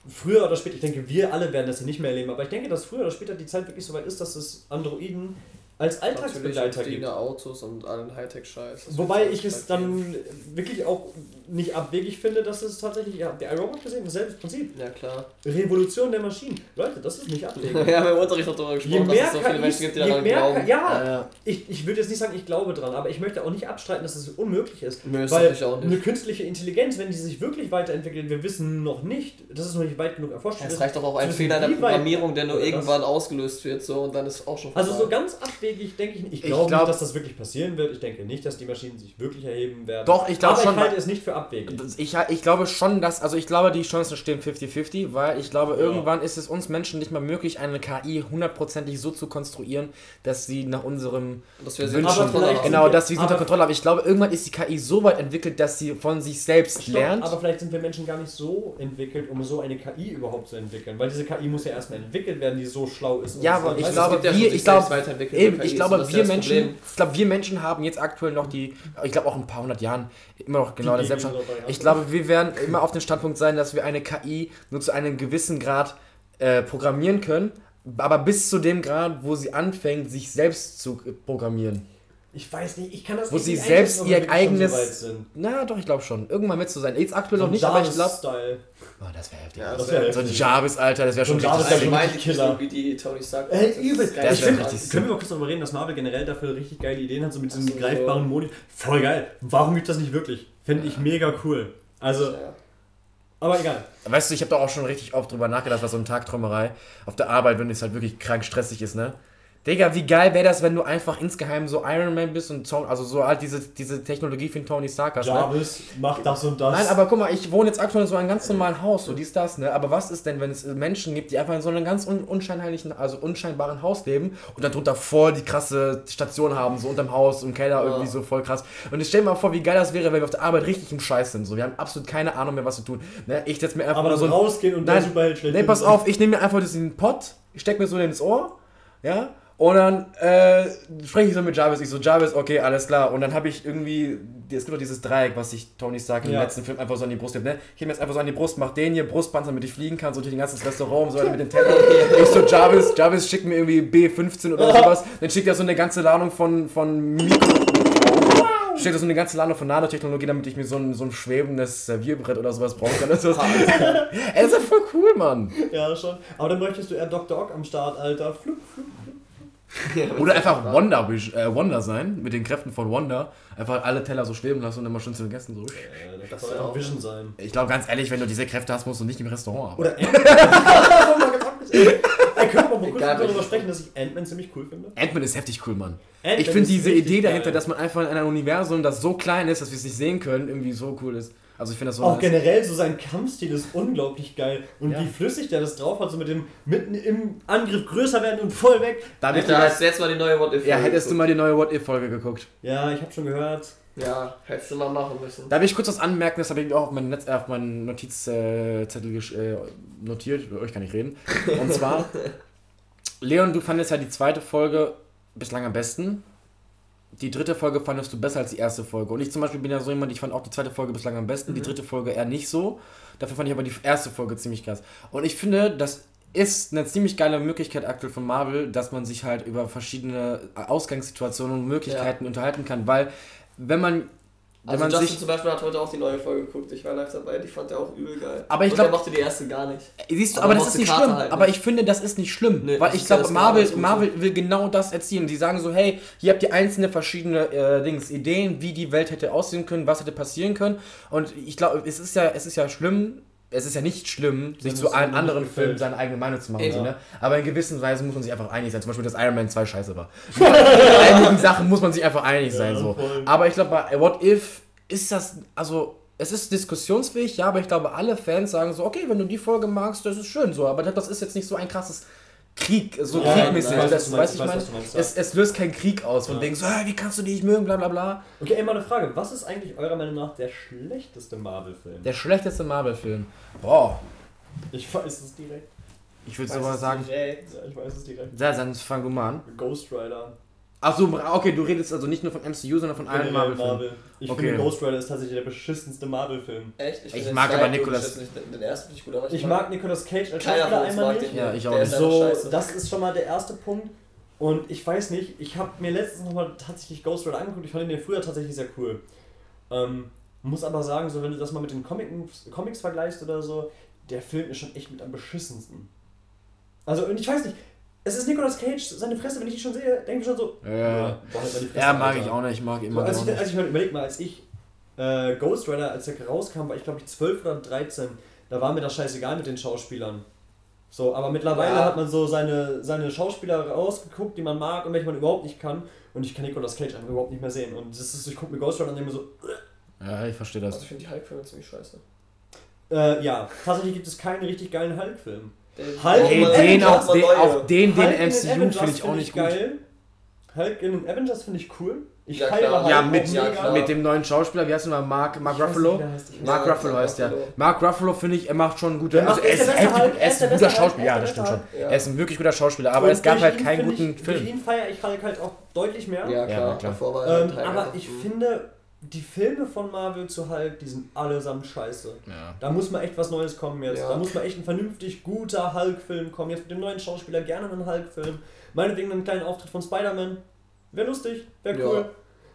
früher oder später, ich denke, wir alle werden das hier nicht mehr erleben, aber ich denke, dass früher oder später die Zeit wirklich so weit ist, dass es Androiden als Alltagsbegleiter gibt. Autos und allen Hightech-Scheiß. Wobei ich es dann wirklich auch nicht abwegig finde, dass es tatsächlich, ja, der iRobot gesehen, dasselbe Prinzip. Ja, klar. Revolution der Maschinen. Leute, das ist nicht abwegig. Wir haben im Unterricht noch darüber gesprochen, dass es so viele Menschen gibt, die je daran mehr glauben. K- ja, Ja. ich, ich würde jetzt nicht sagen, ich glaube dran, aber ich möchte auch nicht abstreiten, dass es unmöglich ist. Nö, ist Weil natürlich auch nicht. eine künstliche Intelligenz, wenn die sich wirklich weiterentwickelt, wir wissen noch nicht, das ist noch nicht weit genug erforscht. Es reicht doch auch ein Fehler in der Programmierung, der nur irgendwann ausgelöst wird, so und dann ist auch schon Also so vorbei. ganz abwegig ich nicht. Ich Ich glaube glaub- nicht, dass das wirklich passieren wird. Ich denke nicht, dass die Maschinen sich wirklich erheben werden. Doch, ich glaube aber schon, ich halte es nicht für abwegig. Ich, ich glaube schon, dass, also ich glaube, die Chancen stehen 50-50, weil ich glaube, Ja. irgendwann ist es uns Menschen nicht mehr möglich, eine KI hundertprozentig so zu konstruieren, dass sie nach unserem dass wir sie Wünschen, unter Aber Kontrolle vielleicht- haben. genau, dass sie es unter aber- Kontrolle haben. Ich glaube, irgendwann ist die KI so weit entwickelt, dass sie von sich selbst Stopp, lernt. aber vielleicht sind wir Menschen gar nicht so entwickelt, um so eine KI überhaupt zu entwickeln. Weil diese KI muss ja erstmal entwickelt werden, die so schlau ist. Ja, und aber so. ich du, glaube, wir- ich sich glaube- selbst KIs, ich glaube, wir Menschen, Problem. ich glaube, wir Menschen haben jetzt aktuell noch die, ich glaube auch in ein paar hundert Jahren immer noch genau Gegend Stand. Ich glaube, wir werden immer auf dem Standpunkt sein, dass wir eine KI nur zu einem gewissen Grad äh, programmieren können, aber bis zu dem Grad, wo sie anfängt, sich selbst zu äh, programmieren. ich weiß nicht, ich kann das Wo sie nicht selbst einschätzen, ob ihr eigenes- So. Na, doch, ich glaube schon. Irgendwann mit zu sein. Jetzt aktuell So noch nicht, aber ich glaube. Jarvis-Style. Oh, das wäre heftig. Ja, Das wäre so ein. Jarvis, Alter, das wäre schon ein richtig Jarvis, Also der sick. meine Killer. Technologie, die Tony Stark Ey, das übel. ist geil. Das Ich wär finde, richtig können wir mal kurz darüber reden, dass Marvel generell dafür richtig geile Ideen hat, so mit diesem Ach so. greifbaren Modi. Voll geil. Warum gibt das nicht wirklich? Finde ich mega cool. Also, Ja. aber egal. Weißt du, ich habe doch auch schon richtig oft drüber nachgedacht, was so eine Tagträumerei auf der Arbeit, wenn es halt wirklich krank stressig ist, ne? Digga, wie geil wäre das, wenn du einfach insgeheim so Iron Man bist und Tony, also so halt diese, diese Technologie von Tony Stark hast, ne? Jarvis macht das und das. Nein, aber guck mal, ich wohne jetzt aktuell in so einem ganz normalen Haus, so dies, das, ne? Aber was ist denn, wenn es Menschen gibt, die einfach in so einem ganz un unscheinheitlichen, also unscheinbaren Haus leben und dann drunter voll die krasse Station haben, so unterm Haus, im Keller, irgendwie so voll krass. Und ich stell mir mal vor, wie geil das wäre, wenn wir auf der Arbeit richtig im Scheiß sind. So, wir haben absolut keine Ahnung mehr, was zu tun. Ne? Ich setz mir einfach aber so rausgehen und Nein, der Superheld schlecht Nee, pass auf, ich nehme mir einfach diesen Pott, ich steck mir so ins Ohr, ja, und dann äh, spreche ich so mit Jarvis. Ich so, Jarvis, okay, alles klar. Und dann habe ich irgendwie, es gibt doch dieses Dreieck, was sich Tony Stark im Ja. letzten Film einfach so an die Brust gibt, ne? Ich nehme jetzt einfach so an die Brust, mach den hier, Brustpanzer, damit ich fliegen kann, so durch ein ganzes Restaurant so weiter mit den Tellern. Ich so, Jarvis, Jarvis schickt mir irgendwie B15 oder sowas. Dann schickt er so eine ganze Ladung von, von Mikro. Steht so eine ganze Ladung von Nanotechnologie, damit ich mir so ein, so ein schwebendes Servierbrett oder sowas brauchen kann. Das ist, das ist voll cool, Mann. Ja, schon. Aber dann möchtest du eher Dr. Ock am Start, Alter. Flug, flug. Oder einfach Wonder, äh, Wonder sein, mit den Kräften von Wonder. Einfach alle Teller so schweben lassen und immer schön zu den Gästen so. Äh, das Das soll wär ja auch auch- Vision sein. Ich glaube ganz ehrlich, wenn du diese Kräfte hast, musst du nicht im Restaurant arbeiten. Oder Ant-Man. Ey, können wir mal kurz darüber sprechen, dass ich Ant-Man ziemlich cool finde? Ant-Man ist heftig cool, Mann. Ich finde diese Idee dahinter, geil. dass man einfach in einem Universum, das so klein ist, dass wir es nicht sehen können, irgendwie so cool ist. Also ich finde das so Auch generell so sein Kampfstil ist unglaublich geil. Und Ja. wie flüssig der das drauf hat, so mit dem mitten im Angriff größer werden und voll weg. Da hast du jetzt mal die neue What If ja, hättest du mal die neue What-If-Folge geguckt. Ja, ich habe schon gehört. Ja, hättest du mal machen müssen. Da will ich kurz was anmerken, das habe ich mir auch auf meinen, Netz, äh, auf meinen Notizzettel äh, notiert, über euch kann ich reden. Und zwar, Leon, du fandest ja die zweite Folge bislang am besten. Die dritte Folge fandest du besser als die erste Folge. Und ich zum Beispiel bin ja so jemand, ich fand auch die zweite Folge bislang am besten, die dritte Folge eher nicht so. Dafür fand ich aber die erste Folge ziemlich krass. Und ich finde, das ist eine ziemlich geile Möglichkeit aktuell von Marvel, dass man sich halt über verschiedene Ausgangssituationen und Möglichkeiten unterhalten kann, weil wenn man wenn Also Justin zum Beispiel hat heute auch die neue Folge geguckt. Ich war live dabei, die fand er auch übel geil. Aber ich Und glaub- er mochte die erste gar nicht. Siehst du, Aber aber, das ist nicht Carter schlimm. halt aber nicht. ich finde, das ist nicht schlimm. Nee, weil ich glaube, Marvel. Marvel will genau das erzielen. Die sagen so, hey, hier habt ihr einzelne verschiedene äh, Dings, Ideen, wie die Welt hätte aussehen können, was hätte passieren können. Und ich glaube, es ist ja, es ist ja schlimm. Es ist ja nicht schlimm, sich zu allen einem anderen Filmen seine eigene Meinung zu machen. So, ne? Aber in gewissen Weisen muss man sich einfach einig sein. Zum Beispiel, dass Iron Man 2 scheiße war. in einigen Sachen muss man sich einfach einig sein. So. Aber ich glaube, bei What If ist das, also es ist diskussionsfähig, ja, aber ich glaube, alle Fans sagen so, okay, wenn du die Folge magst, das ist schön so, aber das ist jetzt nicht so ein krasses Krieg, so Ja, kriegmäßig. weiß, das, was du weißt meinst, du, ich meine, ja. es, es löst keinen Krieg aus, von Ja. wegen so, "Ah, wie kannst du die nicht mögen, bla bla bla. Okay, immer eine Frage. Was ist eigentlich eurer Meinung nach der schlechteste Marvel-Film? Der schlechteste Marvel-Film. Boah, Ich weiß es direkt. ich würde sogar sagen, direkt. Ja, ich weiß es direkt. ja, dann fang du mal an. Ghost Rider. Ach so, okay, du redest also nicht nur von MCU, sondern von allen Marvel-Filmen. Ich Okay. finde Ghost Rider ist tatsächlich der beschissenste Marvel-Film. Echt? Ich den mag aber Nicolas- ich Den ersten finde ich gut, aber Ich mag Nicolas Cage als keiner Schauspieler von uns einmal mag nicht. den. Ja, ich auch nicht. So, das ist schon mal der erste Punkt. Und ich weiß nicht, ich habe mir letztens nochmal tatsächlich Ghost Rider angeguckt. Ich fand den früher tatsächlich sehr cool. Ähm, muss aber sagen, so wenn du das mal mit den Comic Comics vergleichst oder so, der Film ist schon echt mit am beschissensten. Also, und ich weiß nicht, es ist Nicolas Cage, seine Fresse, wenn ich die schon sehe, denke ich schon so, Ja. die Fresse, Ja, mag Alter. ich auch nicht, ich mag So, immer als ich, als nicht. ich mal überleg mal, als ich äh, Ghost Rider, als der rauskam, war ich glaube ich 12 oder 13, da war mir das scheißegal mit den Schauspielern. So, aber mittlerweile Ja. hat man so seine, seine Schauspieler rausgeguckt, die man mag und welche man überhaupt nicht kann. Und ich kann Nicolas Cage einfach überhaupt nicht mehr sehen. Und das ist, ich gucke mir Ghost Rider und denke mir so, Ja, ich verstehe Also das. ich finde die Hulk-Filme ziemlich scheiße. äh, ja, tatsächlich gibt es keinen richtig geilen Hulk-Film. Den- Hulk Ey, in Warum den auch, den, auch den, den MCU Avengers finde ich auch nicht gut. geil. Hulk in den Avengers finde ich cool. Ich Ja, feiere klar. Hulk Ja, auch mit, ja, mit dem neuen Schauspieler, wie heißt der mal? Mark, Mark Ruffalo? nicht, Mark Ja, Ruffalo heißt der. Ruffalo. Mark Ruffalo finde ich, er macht schon gute. Der Also er ist gut, er er ist ein guter Schauspieler. er Ja, das stimmt schon. Er ist ein wirklich guter Schauspieler, aber Und es gab halt keinen guten ich, Film. Durch ihn feiere ich Hulk halt auch deutlich mehr. Ja, klar. klar. Ähm, aber ich finde, die Filme von Marvel zu Hulk, die sind allesamt scheiße. Ja. Da muss mal echt was Neues kommen jetzt. Ja. Da muss mal echt ein vernünftig guter Hulk-Film kommen. Jetzt mit dem neuen Schauspieler gerne einen Hulk-Film. Meinetwegen einen kleinen Auftritt von Spider-Man. Wäre lustig, wäre Ja. cool.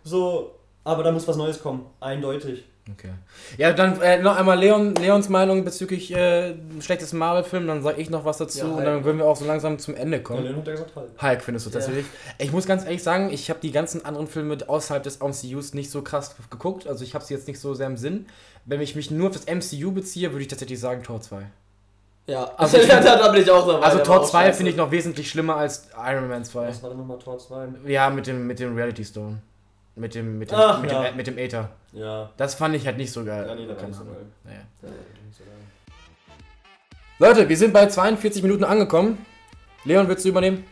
So, aber da muss was Neues kommen. Eindeutig. Okay. Ja, dann äh, noch einmal Leon, Leons Meinung bezüglich äh, schlechtes Marvel-Film, dann sage ich noch was dazu Ja, und dann würden wir auch so langsam zum Ende Ja, kommen. Leon hat ja gesagt Hulk. Hulk findest du Ja. tatsächlich. Ich muss ganz ehrlich sagen, ich habe die ganzen anderen Filme außerhalb des MCUs nicht so krass geguckt. Also ich habe sie jetzt nicht so sehr im Sinn. Wenn ich mich nur auf das MCU beziehe, würde ich tatsächlich sagen Tor 2. Ja, Also also ich find- da bin ich auch dabei. Also Tor war auch 2 scheiße. finde ich noch wesentlich schlimmer als Iron Man 2. Was war denn nochmal Tor 2? Ja, mit dem, mit dem Reality Stone. Mit dem, mit dem, Ach, mit, ja. dem, mit dem Aether. Ja. Das fand ich halt nicht so geil. Ja, nee, da war nicht so geil. Naja. Ja, nicht so geil. Leute, wir sind bei 42 Minuten angekommen. Leon, willst du übernehmen?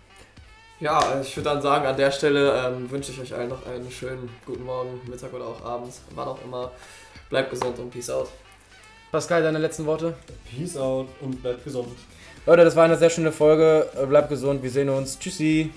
Ja, ich würde dann sagen, an der Stelle ähm, wünsche ich euch allen noch einen schönen guten Morgen, Mittag oder auch abends, wann auch immer. Bleibt gesund und peace out. Pascal, deine letzten Worte? Peace out und bleibt gesund. Leute, das war eine sehr schöne Folge. Bleibt gesund, wir sehen uns. Tschüssi.